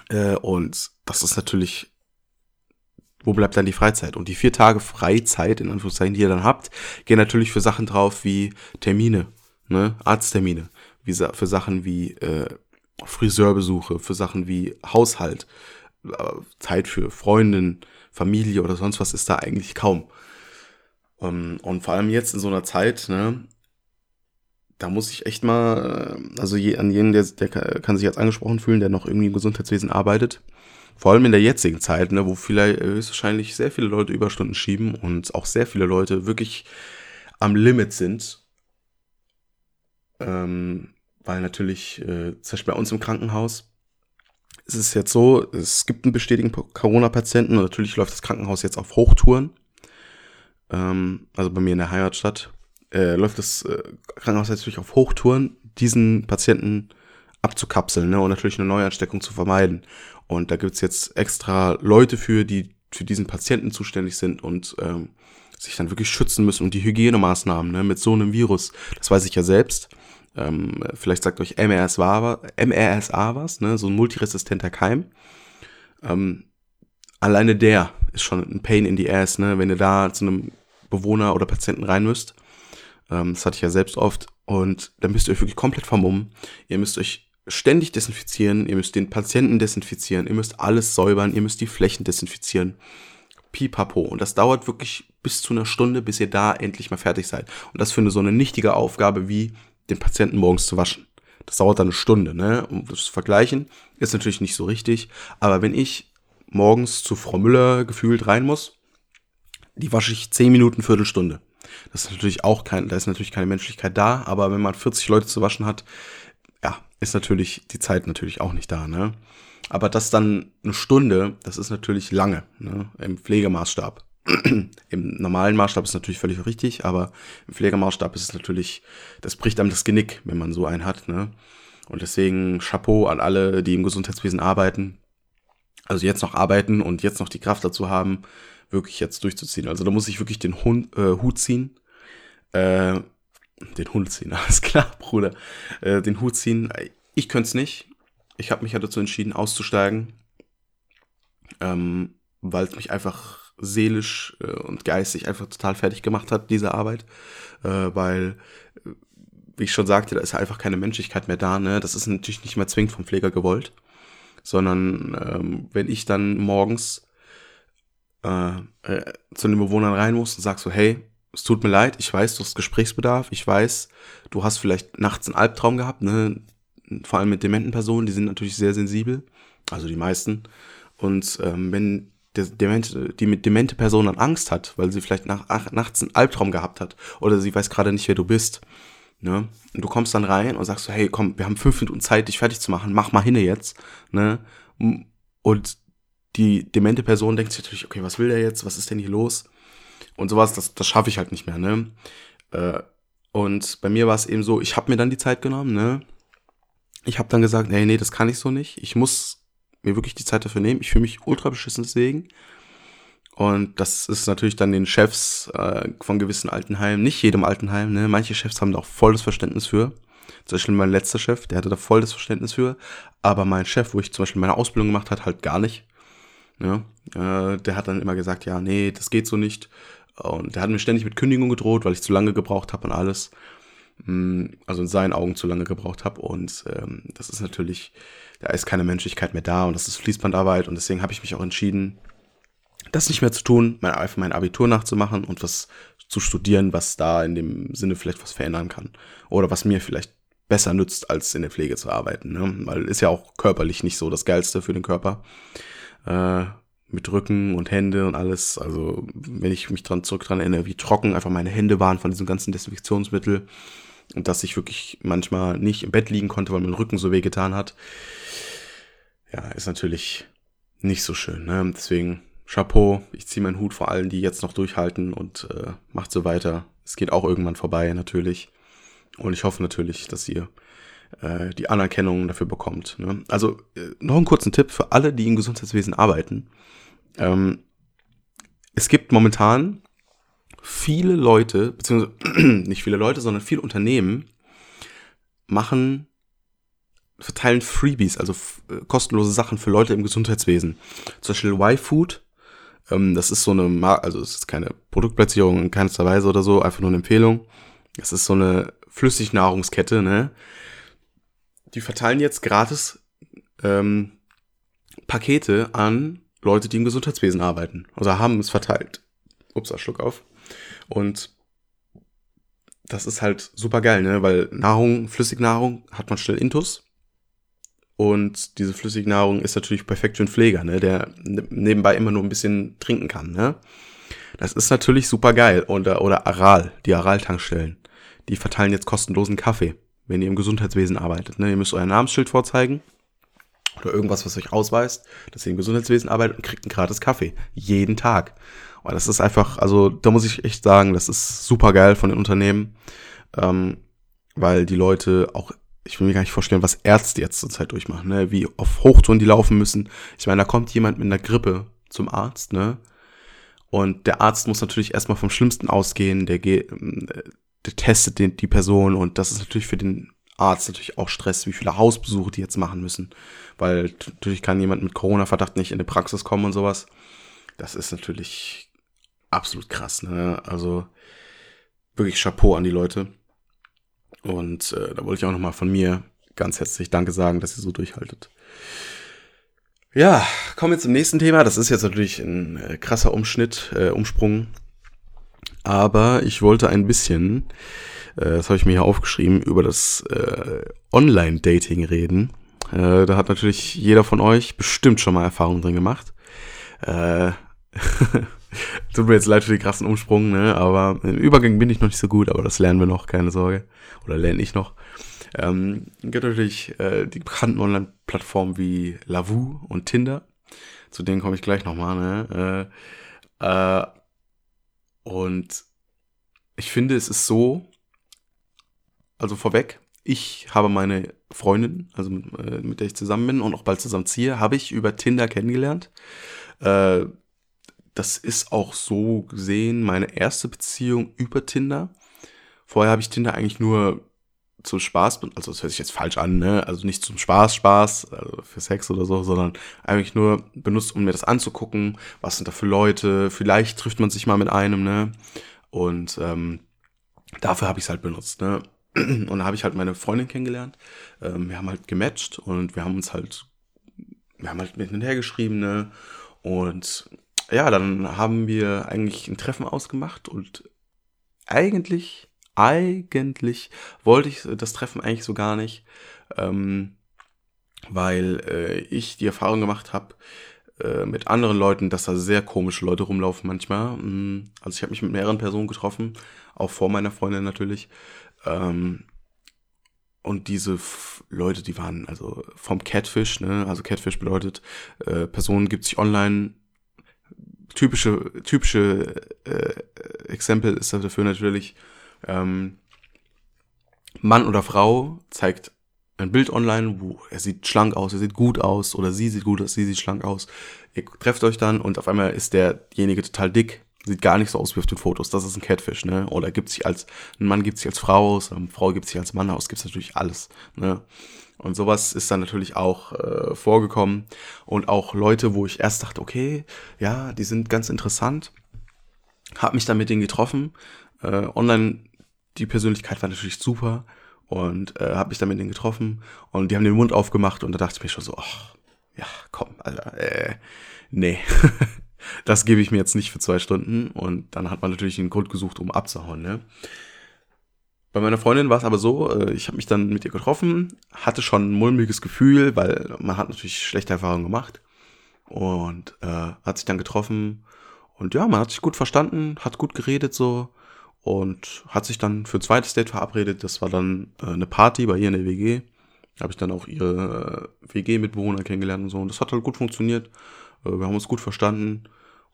Äh, und das ist natürlich, wo bleibt dann die Freizeit? Und die vier Tage Freizeit, in Anführungszeichen, die ihr dann habt, gehen natürlich für Sachen drauf wie Termine, ne? Arzttermine, wie für Sachen wie äh, Friseurbesuche, für Sachen wie Haushalt, äh, Zeit für Freundin, Familie oder sonst was ist da eigentlich kaum. Um, ähm, und vor allem jetzt in so einer Zeit, ne, da muss ich echt mal, äh, also je, an jeden, der, der kann sich jetzt angesprochen fühlen, der noch irgendwie im Gesundheitswesen arbeitet. Vor allem in der jetzigen Zeit, ne, wo vielleicht höchstwahrscheinlich sehr viele Leute Überstunden schieben und auch sehr viele Leute wirklich am Limit sind. Ähm, weil natürlich, äh, zum Beispiel bei uns im Krankenhaus, ist es jetzt so, es gibt einen bestätigten Corona-Patienten und natürlich läuft das Krankenhaus jetzt auf Hochtouren ähm, also bei mir in der Heimatstadt, äh, läuft das äh, Krankenhaus natürlich auf Hochtouren, diesen Patienten abzukapseln ne, und natürlich eine Neuansteckung zu vermeiden. Und da gibt's jetzt extra Leute für, die für diesen Patienten zuständig sind und ähm, sich dann wirklich schützen müssen und die Hygienemaßnahmen ne, mit so einem Virus, das weiß ich ja selbst. Ähm, vielleicht sagt euch MRSA, MRSA was, ne, so ein multiresistenter Keim. Ähm, alleine der ist schon ein Pain in the Ass, ne, wenn ihr da zu einem Bewohner oder Patienten rein müsst. Ähm, das hatte ich ja selbst oft. Und dann müsst ihr euch wirklich komplett vermummen. Ihr müsst euch ständig desinfizieren, ihr müsst den Patienten desinfizieren, ihr müsst alles säubern, ihr müsst die Flächen desinfizieren. Pipapo. Und das dauert wirklich bis zu einer Stunde, bis ihr da endlich mal fertig seid. Und das für eine so eine nichtige Aufgabe wie den Patienten morgens zu waschen. Das dauert dann eine Stunde, ne? Um das zu vergleichen, ist natürlich nicht so richtig. Aber wenn ich morgens zu Frau Müller gefühlt rein muss, die wasche ich 10 Minuten, Viertelstunde. Das ist natürlich auch kein, da ist natürlich keine Menschlichkeit da, aber wenn man 40 Leute zu waschen hat, ist natürlich die Zeit natürlich auch nicht da, ne? Aber das dann eine Stunde, das ist natürlich lange, ne? Im Pflegemaßstab. Im normalen Maßstab ist natürlich völlig richtig, aber im Pflegemaßstab ist es natürlich, das bricht einem das Genick, wenn man so einen hat, ne? Und deswegen Chapeau an alle, die im Gesundheitswesen arbeiten also jetzt noch arbeiten und jetzt noch die Kraft dazu haben, wirklich jetzt durchzuziehen. Also da muss ich wirklich den Hund, äh, Hut ziehen. Äh, den Hund ziehen, alles klar, Bruder. Äh, den Hut ziehen. Ich könnte es nicht. Ich habe mich ja dazu entschieden, auszusteigen. Ähm, weil es mich einfach seelisch äh, und geistig einfach total fertig gemacht hat, diese Arbeit. Äh, weil, wie ich schon sagte, da ist einfach keine Menschlichkeit mehr da. Ne? Das ist natürlich nicht mehr zwingend vom Pfleger gewollt sondern ähm, wenn ich dann morgens äh, äh, zu den Bewohnern rein muss und sag so, hey, es tut mir leid, ich weiß, du hast Gesprächsbedarf, ich weiß, du hast vielleicht nachts einen Albtraum gehabt, ne? Vor allem mit dementen Personen, die sind natürlich sehr sensibel, also die meisten. Und ähm, wenn der demente, die mit demente Person dann Angst hat, weil sie vielleicht nach, ach, nachts einen Albtraum gehabt hat oder sie weiß gerade nicht, wer du bist, Ne? Und du kommst dann rein und sagst so, hey, komm, wir haben fünf Minuten Zeit, dich fertig zu machen, mach mal hinne jetzt. Ne? Und die demente Person denkt sich natürlich, okay, was will der jetzt? Was ist denn hier los? Und sowas, das, das schaffe ich halt nicht mehr, ne? Äh, und bei mir war es eben so, ich habe mir dann die Zeit genommen, ne? Ich habe dann gesagt, nee, nee, das kann ich so nicht. Ich muss mir wirklich die Zeit dafür nehmen. Ich fühle mich ultra beschissen deswegen. Und das ist natürlich dann den Chefs äh, von gewissen Altenheimen, nicht jedem Altenheim, ne? Manche Chefs haben da auch volles Verständnis für. Zum Beispiel mein letzter Chef, der hatte da volles Verständnis für. Aber mein Chef, wo ich zum Beispiel meine Ausbildung gemacht hat, halt gar nicht. Ne? Äh, der hat dann immer gesagt, ja, nee, das geht so nicht. Und der hat mir ständig mit Kündigung gedroht, weil ich zu lange gebraucht habe und alles. Mm, also in seinen Augen zu lange gebraucht habe. Und ähm, das ist natürlich, da ist keine Menschlichkeit mehr da und das ist Fließbandarbeit. Und deswegen habe ich mich auch entschieden, das nicht mehr zu tun, mein, einfach mein Abitur nachzumachen und was zu studieren, was da in dem Sinne vielleicht was verändern kann. Oder was mir vielleicht besser nützt, als in der Pflege zu arbeiten. Ne? Weil ist ja auch körperlich nicht so das Geilste für den Körper. Äh, mit Rücken und Hände und alles. Also, wenn ich mich dran zurück dran erinnere, wie trocken einfach meine Hände waren von diesem ganzen Desinfektionsmittel. Und dass ich wirklich manchmal nicht im Bett liegen konnte, weil mein Rücken so weh getan hat ja, ist natürlich nicht so schön. Ne? Deswegen Chapeau, ich ziehe meinen Hut vor allen, die jetzt noch durchhalten und äh, macht so weiter. Es geht auch irgendwann vorbei, natürlich. Und ich hoffe natürlich, dass ihr äh, die Anerkennung dafür bekommt. Ne? Also äh, noch einen kurzen Tipp für alle, die im Gesundheitswesen arbeiten. Ähm, es gibt momentan viele Leute, beziehungsweise nicht viele Leute, sondern viele Unternehmen machen, verteilen Freebies, also äh, kostenlose Sachen für Leute im Gesundheitswesen. Zum Beispiel Y-Food. Ähm, das ist so eine, Mar also es ist keine Produktplatzierung in keinster Weise oder so, einfach nur eine Empfehlung. Das ist so eine Flüssignahrungskette, ne? Die verteilen jetzt gratis ähm, Pakete an Leute, die im Gesundheitswesen arbeiten. Also haben es verteilt. Ups, Schluck auf. Und das ist halt super geil, ne? Weil Nahrung, Flüssignahrung hat man schnell Intus. Und diese Flüssignahrung ist natürlich perfekt für einen Pfleger, ne? Der ne, nebenbei immer nur ein bisschen trinken kann, ne? Das ist natürlich super geil. Oder, oder Aral, die Aral-Tankstellen. Die verteilen jetzt kostenlosen Kaffee, wenn ihr im Gesundheitswesen arbeitet. Ne? Ihr müsst euer Namensschild vorzeigen oder irgendwas, was euch ausweist, dass ihr im Gesundheitswesen arbeitet und kriegt einen gratis Kaffee. Jeden Tag. Und das ist einfach, also da muss ich echt sagen, das ist super geil von den Unternehmen, ähm, weil die Leute auch, ich will mir gar nicht vorstellen, was Ärzte jetzt zurzeit durchmachen, ne? wie auf Hochtouren die laufen müssen. Ich meine, da kommt jemand mit einer Grippe zum Arzt, ne? Und der Arzt muss natürlich erstmal vom Schlimmsten ausgehen, der, geht, testet den, die Person und das ist natürlich für den Arzt natürlich auch Stress, wie viele Hausbesuche die jetzt machen müssen. Weil natürlich kann jemand mit Corona-Verdacht nicht in die Praxis kommen und sowas. Das ist natürlich absolut krass, ne? Also wirklich Chapeau an die Leute. Und äh, da wollte ich auch nochmal von mir ganz herzlich Danke sagen, dass ihr so durchhaltet. Ja, kommen wir zum nächsten Thema. Das ist jetzt natürlich ein äh, krasser Umschnitt, äh, Umsprung. Aber ich wollte ein bisschen, äh, das habe ich mir hier aufgeschrieben, über das äh, Online-Dating reden. Äh, da hat natürlich jeder von euch bestimmt schon mal Erfahrungen drin gemacht. Äh, Tut mir jetzt leid für den krassen Umsprung, ne? aber im Übergang bin ich noch nicht so gut, aber das lernen wir noch, keine Sorge. Oder lerne ich noch. Ähm, gibt natürlich äh, die bekannten Online-Plattformen wie Lavu und Tinder. Zu denen komme ich gleich nochmal. Ne? Äh, äh, und ich finde, es ist so, also vorweg, ich habe meine Freundin, also mit, äh, mit der ich zusammen bin und auch bald zusammen ziehe, habe ich über Tinder kennengelernt. Äh, das ist auch so gesehen meine erste Beziehung über Tinder. Vorher habe ich Tinder eigentlich nur zum Spaß, also das hört sich jetzt falsch an, ne? Also nicht zum Spaß, Spaß, also für Sex oder so, sondern eigentlich nur benutzt, um mir das anzugucken, was sind da für Leute, vielleicht trifft man sich mal mit einem, ne? Und ähm, dafür habe ich es halt benutzt, ne? Und da habe ich halt meine Freundin kennengelernt. Ähm, wir haben halt gematcht und wir haben uns halt, wir haben halt miteinander geschrieben, ne? Und ja, dann haben wir eigentlich ein Treffen ausgemacht und eigentlich, eigentlich wollte ich das Treffen eigentlich so gar nicht, ähm, weil äh, ich die Erfahrung gemacht habe äh, mit anderen Leuten, dass da sehr komische Leute rumlaufen manchmal. Mm, also ich habe mich mit mehreren Personen getroffen, auch vor meiner Freundin natürlich. Ähm, und diese F Leute, die waren also vom Catfish, ne? Also Catfish bedeutet, äh, Person gibt sich online typische, typische äh, Exempel ist dafür natürlich, ähm, Mann oder Frau zeigt ein Bild online, wo er sieht schlank aus, er sieht gut aus oder sie sieht gut aus, sie sieht schlank aus. Ihr trefft euch dann und auf einmal ist derjenige total dick, sieht gar nicht so aus wie auf den Fotos. Das ist ein Catfish, ne? Oder gibt sich als ein Mann gibt sich als Frau aus, eine Frau gibt sich als Mann aus, gibt's natürlich alles, ne? Und sowas ist dann natürlich auch äh, vorgekommen. Und auch Leute, wo ich erst dachte, okay, ja, die sind ganz interessant. Hab mich dann mit denen getroffen. Äh, online, die Persönlichkeit war natürlich super. Und äh, hab mich dann mit denen getroffen. Und die haben den Mund aufgemacht. Und da dachte ich mir schon so, ach, ja, komm, Alter, äh, nee. das gebe ich mir jetzt nicht für zwei Stunden. Und dann hat man natürlich einen Grund gesucht, um abzuhauen, ne? Bei meiner Freundin war es aber so, äh, ich habe mich dann mit ihr getroffen, hatte schon ein mulmiges Gefühl, weil man hat natürlich schlechte Erfahrungen gemacht und äh, hat sich dann getroffen und ja, man hat sich gut verstanden, hat gut geredet so und hat sich dann für ein zweites Date verabredet. Das war dann äh, eine Party bei ihr in der WG habe ich dann auch ihre äh, WG-Mitbewohner kennengelernt und so. Und das hat halt gut funktioniert. Äh, wir haben uns gut verstanden.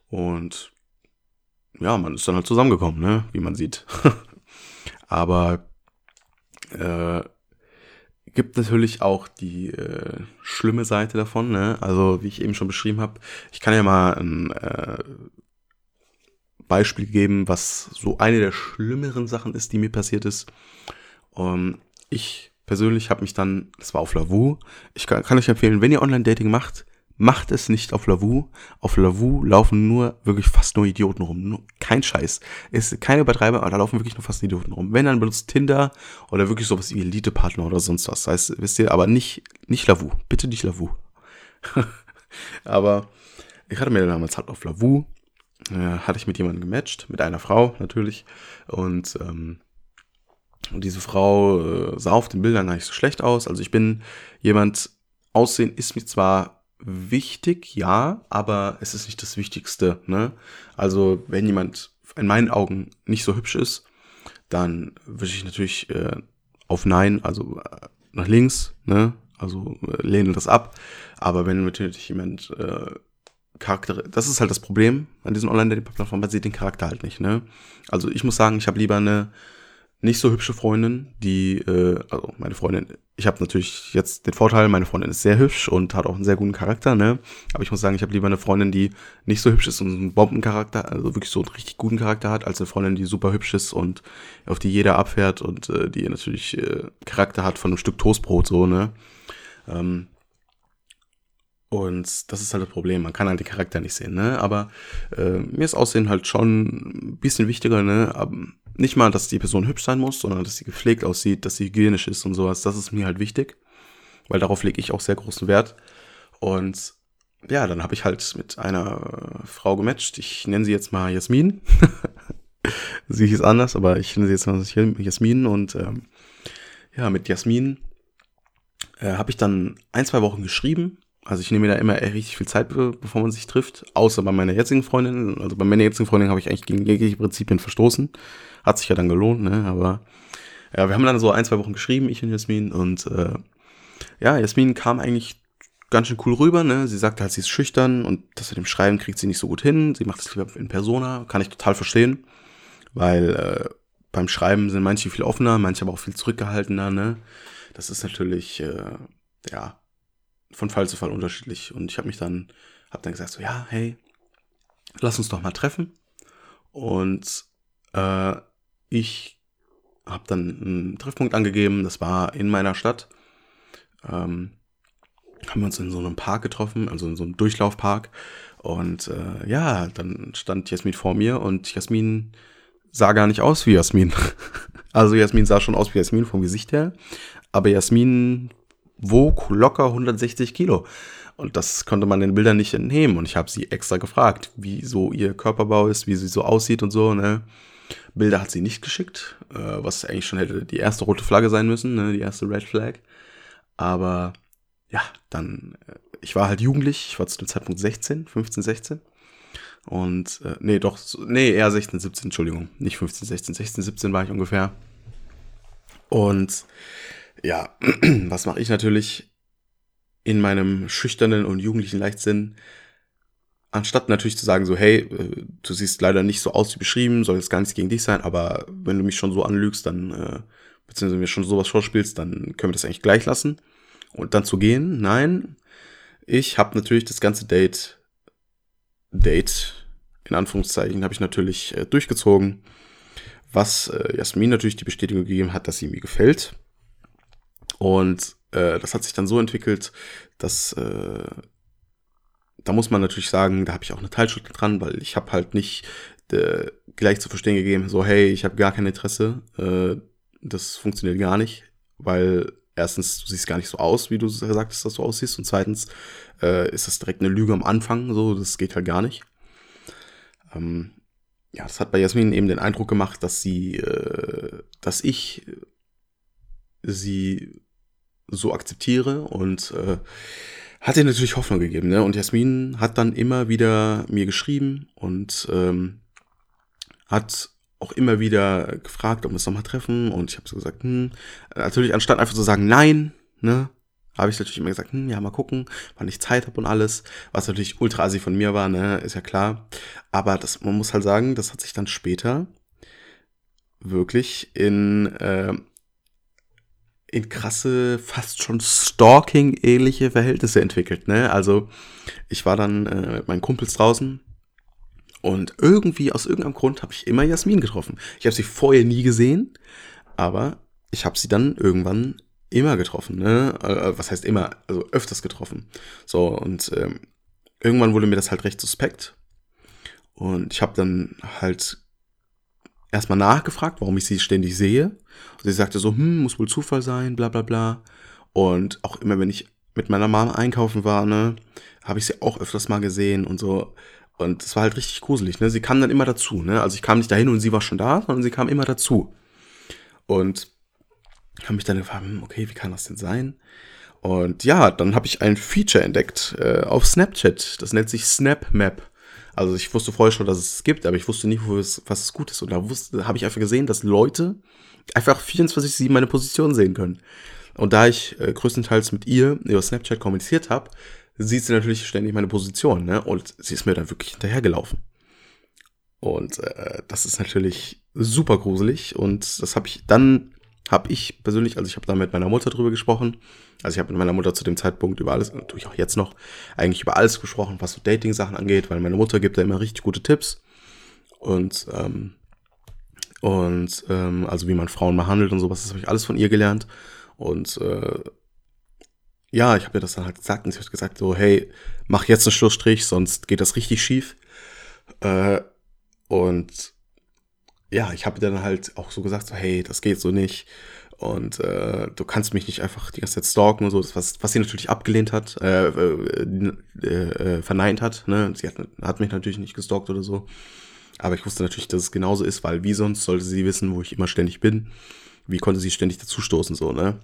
Und ja, man ist dann halt zusammengekommen, ne? Wie man sieht. Aber äh, gibt natürlich auch die äh, schlimme Seite davon, ne? Also wie ich eben schon beschrieben habe, ich kann ja mal ein äh, Beispiel geben, was so eine der schlimmeren Sachen ist, die mir passiert ist. Ähm, ich persönlich habe mich dann, das war auf Lavu, ich kann, kann euch empfehlen, wenn ihr Online-Dating macht, macht es nicht auf Lavu. Auf Lavu laufen nur, wirklich fast nur Idioten rum. Nur, kein Scheiß. Ist keine Übertreiber, aber da laufen wirklich nur fast Idioten rum. Wenn, dann benutzt Tinder oder wirklich sowas wie Elite-Partner oder sonst was. Das heißt, wisst ihr, aber nicht, nicht Lavu. Bitte nicht Lavu. aber ich hatte mir damals halt auf Lavu, äh, hatte ich mit jemandem gematcht, mit einer Frau natürlich. Und ähm, diese Frau äh, sah auf den Bildern gar nicht so schlecht aus. Also ich bin jemand, Aussehen ist mir zwar wichtig, ja, aber es ist nicht das Wichtigste. Ne? Also wenn jemand in meinen Augen nicht so hübsch ist, dann wische ich natürlich äh, auf Nein, also äh, nach links, ne? Also äh, lehne das ab. Aber wenn natürlich jemand äh, Charakter, das ist halt das Problem an diesen Online-Dating-Plattformen, man sieht den Charakter halt nicht, ne? Also ich muss sagen, ich habe lieber eine nicht so hübsche Freundin, die, äh, also meine Freundin, ich habe natürlich jetzt den Vorteil, meine Freundin ist sehr hübsch und hat auch einen sehr guten Charakter, ne? Aber ich muss sagen, ich habe lieber eine Freundin, die nicht so hübsch ist und einen Bombencharakter, also wirklich so einen richtig guten Charakter hat, als eine Freundin, die super hübsch ist und auf die jeder abfährt und äh, die natürlich äh, Charakter hat von einem Stück Toastbrot, so, ne? Ähm, und das ist halt das Problem. Man kann halt den Charakter nicht sehen, ne? Aber äh, mir ist Aussehen halt schon ein bisschen wichtiger, ne? Aber nicht mal, dass die Person hübsch sein muss, sondern dass sie gepflegt aussieht, dass sie hygienisch ist und sowas. Das ist mir halt wichtig. Weil darauf lege ich auch sehr großen Wert. Und ja, dann habe ich halt mit einer Frau gematcht. Ich nenne sie jetzt mal Jasmin. sie hieß anders, aber ich nenne sie jetzt mal Jasmin. Und ähm, ja, mit Jasmin äh, habe ich dann ein, zwei Wochen geschrieben also ich nehme mir da immer richtig viel Zeit, bevor man sich trifft. Außer bei meiner jetzigen Freundin. Also bei meiner jetzigen Freundin habe ich eigentlich gegen jegliche Prinzipien verstoßen. Hat sich ja dann gelohnt, ne? Aber ja, wir haben dann so ein, zwei Wochen geschrieben, ich und Jasmin. Und äh, ja, Jasmin kam eigentlich ganz schön cool rüber, ne? Sie sagte halt, sie ist schüchtern und das mit dem Schreiben kriegt sie nicht so gut hin. Sie macht es lieber in Persona. Kann ich total verstehen. Weil äh, beim Schreiben sind manche viel offener, manche aber auch viel zurückgehaltener, ne? Das ist natürlich, äh, ja, von Fall zu Fall unterschiedlich. Und ich habe mich dann, habe dann gesagt, so, ja, hey, lass uns doch mal treffen. Und äh, ich habe dann einen Treffpunkt angegeben, das war in meiner Stadt. Ähm, haben wir uns in so einem Park getroffen, also in so einem Durchlaufpark. Und äh, ja, dann stand Jasmin vor mir und Jasmin sah gar nicht aus wie Jasmin. also Jasmin sah schon aus wie Jasmin vom Gesicht her, aber Jasmin wog locker 160 Kilo. Und das konnte man den Bildern nicht entnehmen. Und ich habe sie extra gefragt, wie so ihr Körperbau ist, wie sie so aussieht und so. Ne? Bilder hat sie nicht geschickt, äh, was eigentlich schon hätte die erste rote Flagge sein müssen, ne? die erste Red Flag. Aber ja, dann, äh, ich war halt jugendlich, ich war zu dem Zeitpunkt 16, 15, 16. Und, äh, nee, doch, nee, eher 16, 17, Entschuldigung, nicht 15, 16, 16, 17 war ich ungefähr. Und ja, was mache ich natürlich in meinem schüchternen und jugendlichen Leichtsinn? Anstatt natürlich zu sagen, so, hey, äh, du siehst leider nicht so aus wie beschrieben, soll jetzt gar nichts gegen dich sein, aber wenn du mich schon so anlügst, dann, äh, beziehungsweise mir schon sowas vorspielst, dann können wir das eigentlich gleich lassen. Und dann zu gehen, nein, ich habe natürlich das ganze Date, Date, in Anführungszeichen, habe ich natürlich äh, durchgezogen, was äh, Jasmin natürlich die Bestätigung gegeben hat, dass sie mir gefällt. Und äh, das hat sich dann so entwickelt, dass äh, da muss man natürlich sagen, da habe ich auch eine Teilschuld dran, weil ich habe halt nicht äh, gleich zu verstehen gegeben, so hey, ich habe gar kein Interesse, äh, das funktioniert gar nicht, weil erstens, du siehst gar nicht so aus, wie du gesagt hast, dass du aussiehst und zweitens äh, ist das direkt eine Lüge am Anfang, so, das geht halt gar nicht. Ähm, ja, das hat bei Jasmin eben den Eindruck gemacht, dass sie, äh, dass ich sie so akzeptiere und äh, hat ihr natürlich Hoffnung gegeben. Ne? Und Jasmin hat dann immer wieder mir geschrieben und ähm, hat auch immer wieder gefragt, ob wir uns nochmal treffen. Und ich habe so gesagt, hm, natürlich anstatt einfach zu sagen nein, ne, habe ich natürlich immer gesagt, hm, ja, mal gucken, wann ich Zeit habe und alles, was natürlich ultra assi von mir war, ne, ist ja klar. Aber das, man muss halt sagen, das hat sich dann später wirklich in, äh, in krasse, fast schon Stalking-ähnliche Verhältnisse entwickelt, ne? Also, ich war dann äh, mit meinen Kumpels draußen und irgendwie, aus irgendeinem Grund, habe ich immer Jasmin getroffen. Ich habe sie vorher nie gesehen, aber ich habe sie dann irgendwann immer getroffen, ne? Äh, was heißt immer? Also öfters getroffen. So, und ähm, irgendwann wurde mir das halt recht suspekt. Und ich habe dann halt erstmal nachgefragt, warum ich sie ständig sehe. Und sie sagte so, hm, muss wohl Zufall sein, bla bla bla. Und auch immer, wenn ich mit meiner Mama einkaufen war, ne, habe ich sie auch öfters mal gesehen und so. Und es war halt richtig gruselig, ne? Sie kam dann immer dazu, ne? Also ich kam nicht dahin und sie war schon da, sondern sie kam immer dazu. Und habe mich dann gefragt, hm, okay, wie kann das denn sein? Und ja, dann habe ich ein Feature entdeckt äh, auf Snapchat. Das nennt sich SnapMap. Also ich wusste vorher schon, dass es es gibt, aber ich wusste nicht, es, was es gut ist. Und da habe ich einfach gesehen, dass Leute einfach 24-7 meine Position sehen können. Und da ich äh, größtenteils mit ihr über Snapchat kommuniziert habe, sieht sie natürlich ständig meine Position, ne? Und sie ist mir dann wirklich hinterhergelaufen. Und äh, das ist natürlich super gruselig. Und das habe ich dann, habe ich persönlich, also ich habe da mit meiner Mutter drüber gesprochen. Also ich habe mit meiner Mutter zu dem Zeitpunkt über alles, natürlich auch jetzt noch, eigentlich über alles gesprochen, was so Dating-Sachen angeht, weil meine Mutter gibt da immer richtig gute Tipps. Und, ähm, und ähm, also wie man Frauen behandelt und sowas, das habe ich alles von ihr gelernt. Und äh, ja, ich habe ihr das dann halt gesagt und sie hat gesagt so, hey, mach jetzt einen Schlussstrich, sonst geht das richtig schief. Äh, und ja, ich habe dann halt auch so gesagt, so, hey, das geht so nicht. Und äh, du kannst mich nicht einfach die ganze Zeit stalken und so, was, was sie natürlich abgelehnt hat, äh, äh, äh, verneint hat. Ne? Sie hat, hat mich natürlich nicht gestalkt oder so. Aber ich wusste natürlich, dass es genauso ist, weil wie sonst sollte sie wissen, wo ich immer ständig bin? Wie konnte sie ständig dazustoßen, so, ne?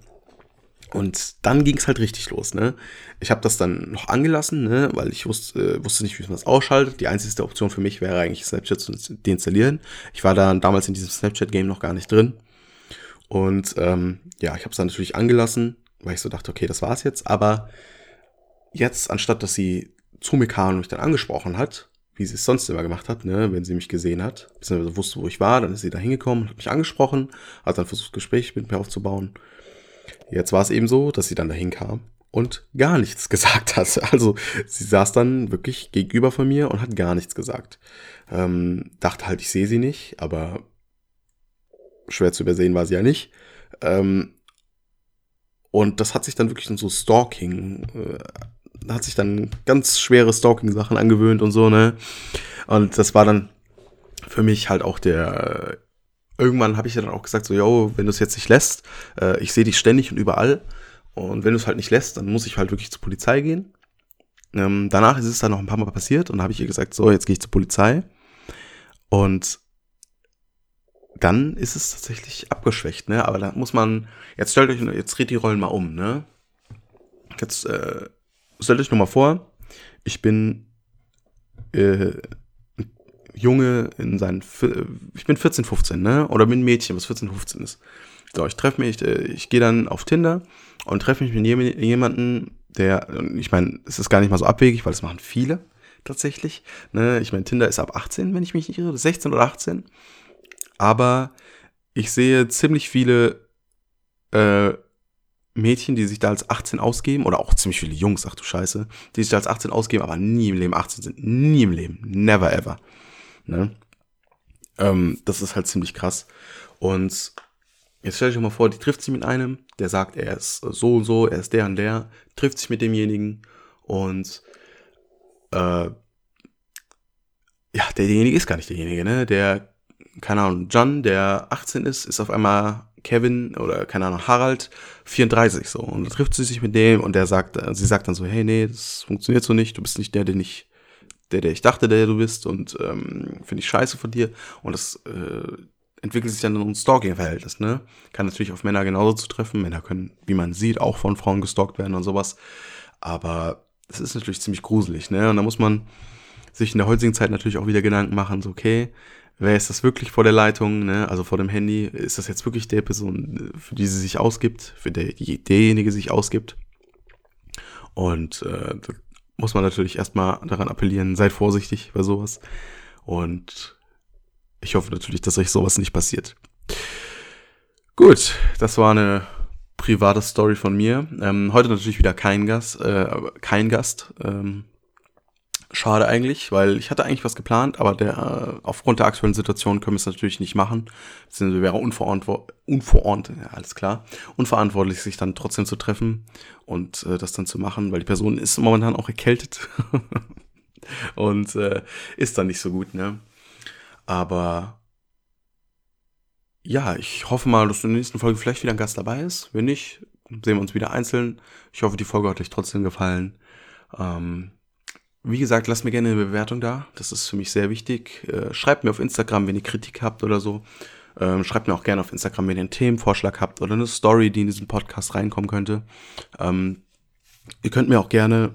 Und dann ging es halt richtig los, ne? Ich habe das dann noch angelassen, ne? Weil ich wusste, äh, wusste nicht, wie man das ausschaltet. Die einzige Option für mich wäre eigentlich Snapchat zu deinstallieren. Ich war da damals in diesem Snapchat-Game noch gar nicht drin. Und ähm, ja, ich habe es dann natürlich angelassen, weil ich so dachte, okay, das war's jetzt. Aber jetzt, anstatt dass sie zu mir kam und mich dann angesprochen hat, wie sie es sonst immer gemacht hat, ne, wenn sie mich gesehen hat, beziehungsweise wusste, wo ich war, dann ist sie da hingekommen, hat mich angesprochen, hat dann versucht, Gespräch mit mir aufzubauen. Jetzt war es eben so, dass sie dann dahin kam und gar nichts gesagt hat. Also sie saß dann wirklich gegenüber von mir und hat gar nichts gesagt. Ähm, dachte halt, ich sehe sie nicht, aber schwer zu übersehen war sie ja nicht. Ähm, und das hat sich dann wirklich in so Stalking, äh, hat sich dann ganz schwere Stalking-Sachen angewöhnt und so, ne? Und das war dann für mich halt auch der irgendwann habe ich ja dann auch gesagt, so, yo, wenn du es jetzt nicht lässt, äh, ich sehe dich ständig und überall. Und wenn du es halt nicht lässt, dann muss ich halt wirklich zur Polizei gehen. Ähm, danach ist es dann noch ein paar Mal passiert und habe ich ihr gesagt, so, jetzt gehe ich zur Polizei. Und dann ist es tatsächlich abgeschwächt, ne? Aber da muss man, jetzt stellt euch, jetzt dreht die Rollen mal um, ne? Jetzt äh, stellt euch nur mal vor, ich bin äh, Junge in seinen, ich bin 14, 15, ne? Oder bin ein Mädchen, was 14, 15 ist. So, ich treffe mich, äh, ich, ich gehe dann auf Tinder und treffe mich mit jemandem, der, ich meine, es ist gar nicht mal so abwegig, weil es machen viele tatsächlich. Ne? Ich meine, Tinder ist ab 18, wenn ich mich nicht irre, 16 oder 18. Aber ich sehe ziemlich viele äh, Mädchen, die sich da als 18 ausgeben, oder auch ziemlich viele Jungs, ach du Scheiße, die sich da als 18 ausgeben, aber nie im Leben 18 sind. Nie im Leben. Never ever. Ne? Ähm, das ist halt ziemlich krass. Und jetzt stell dich mal vor, die trifft sich mit einem, der sagt, er ist so und so, er ist der und der, trifft sich mit demjenigen und äh, ja, derjenige ist gar nicht derjenige, ne? Der, keine Ahnung, John, der 18 ist, ist auf einmal Kevin oder keine Ahnung, Harald 34 so. Und da trifft sie sich mit dem und der sagt, sie sagt dann so, hey, nee, das funktioniert so nicht, du bist nicht der, den ich der, der ich dachte, der du bist und ähm, finde ich scheiße von dir. Und das äh, entwickelt sich dann in ein Stalking-Verhältnis, ne? Kann natürlich auf Männer genauso zutreffen. Männer können, wie man sieht, auch von Frauen gestalkt werden und sowas. Aber es ist natürlich ziemlich gruselig, ne? Und da muss man sich in der heutigen Zeit natürlich auch wieder Gedanken machen, so, okay, wer ist das wirklich vor der Leitung, ne? Also vor dem Handy? Ist das jetzt wirklich der Person, für die sie sich ausgibt, für der, die, derjenige sich ausgibt? Und äh, da muss man natürlich erstmal daran appellieren, seid vorsichtig bei sowas. Und ich hoffe natürlich, dass euch sowas nicht passiert. Gut, das war eine private Story von mir. Ähm, heute natürlich wieder kein Gast, äh, kein Gast. Ähm, schade eigentlich, weil ich hatte eigentlich was geplant, aber der, äh, aufgrund der aktuellen Situation können wir es natürlich nicht machen. Beziehungsweise wäre unverantwortlich, unverordnet, ja, alles klar, unverantwortlich, sich dann trotzdem zu treffen und äh, das dann zu machen, weil die Person ist momentan auch erkältet und äh, ist dann nicht so gut, ne? Aber ja, ich hoffe mal, dass in der nächsten Folge vielleicht wieder ein Gast dabei ist. Wenn nicht, sehen wir uns wieder einzeln. Ich hoffe, die Folge hat euch trotzdem gefallen. Ähm, wie gesagt, lasst mir gerne eine Bewertung da. Das ist für mich sehr wichtig. Äh, schreibt mir auf Instagram, wenn ihr Kritik habt oder so. Ähm, schreibt mir auch gerne auf Instagram, wenn ihr einen Themenvorschlag habt oder eine Story, die in diesen Podcast reinkommen könnte. Ähm, ihr könnt mir auch gerne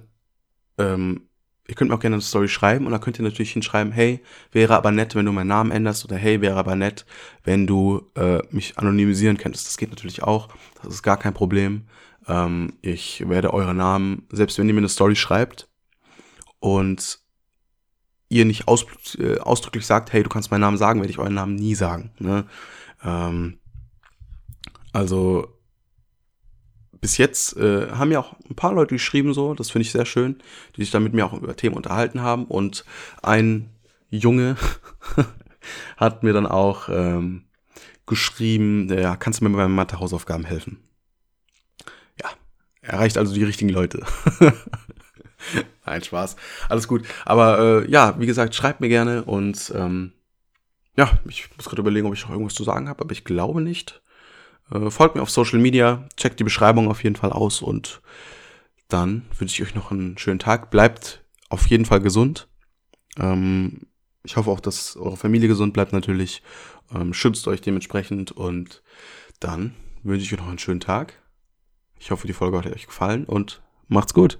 ähm, ihr könnt mir auch gerne eine Story schreiben und da könnt ihr natürlich hinschreiben, hey, wäre aber nett, wenn du meinen Namen änderst oder hey, wäre aber nett, wenn du äh, mich anonymisieren könntest. Das geht natürlich auch, das ist gar kein Problem. Ich werde eure Namen, selbst wenn ihr mir eine Story schreibt und ihr nicht aus, äh, ausdrücklich sagt, hey, du kannst meinen Namen sagen, werde ich euren Namen nie sagen. Ne? Ähm, also bis jetzt äh, haben ja auch ein paar Leute geschrieben, so, das finde ich sehr schön, die sich dann mit mir auch über Themen unterhalten haben. Und ein Junge hat mir dann auch ähm, geschrieben, ja, kannst du mir bei meinen Mathe-Hausaufgaben helfen? Ja, erreicht also die richtigen Leute. Nein, Spaß. Alles gut. Aber äh, ja, wie gesagt, schreibt mir gerne und ähm, ja, ich muss gerade überlegen, ob ich noch irgendwas zu sagen habe, aber ich glaube nicht. Äh, folgt mir auf Social Media, checkt die Beschreibung auf jeden Fall aus und dann wünsche ich euch noch einen schönen Tag. Bleibt auf jeden Fall gesund. Ähm, ich hoffe auch, dass eure Familie gesund bleibt natürlich. Ähm, schützt euch dementsprechend und dann wünsche ich euch noch einen schönen Tag. Ich hoffe, die Folge hat euch gefallen und macht's gut.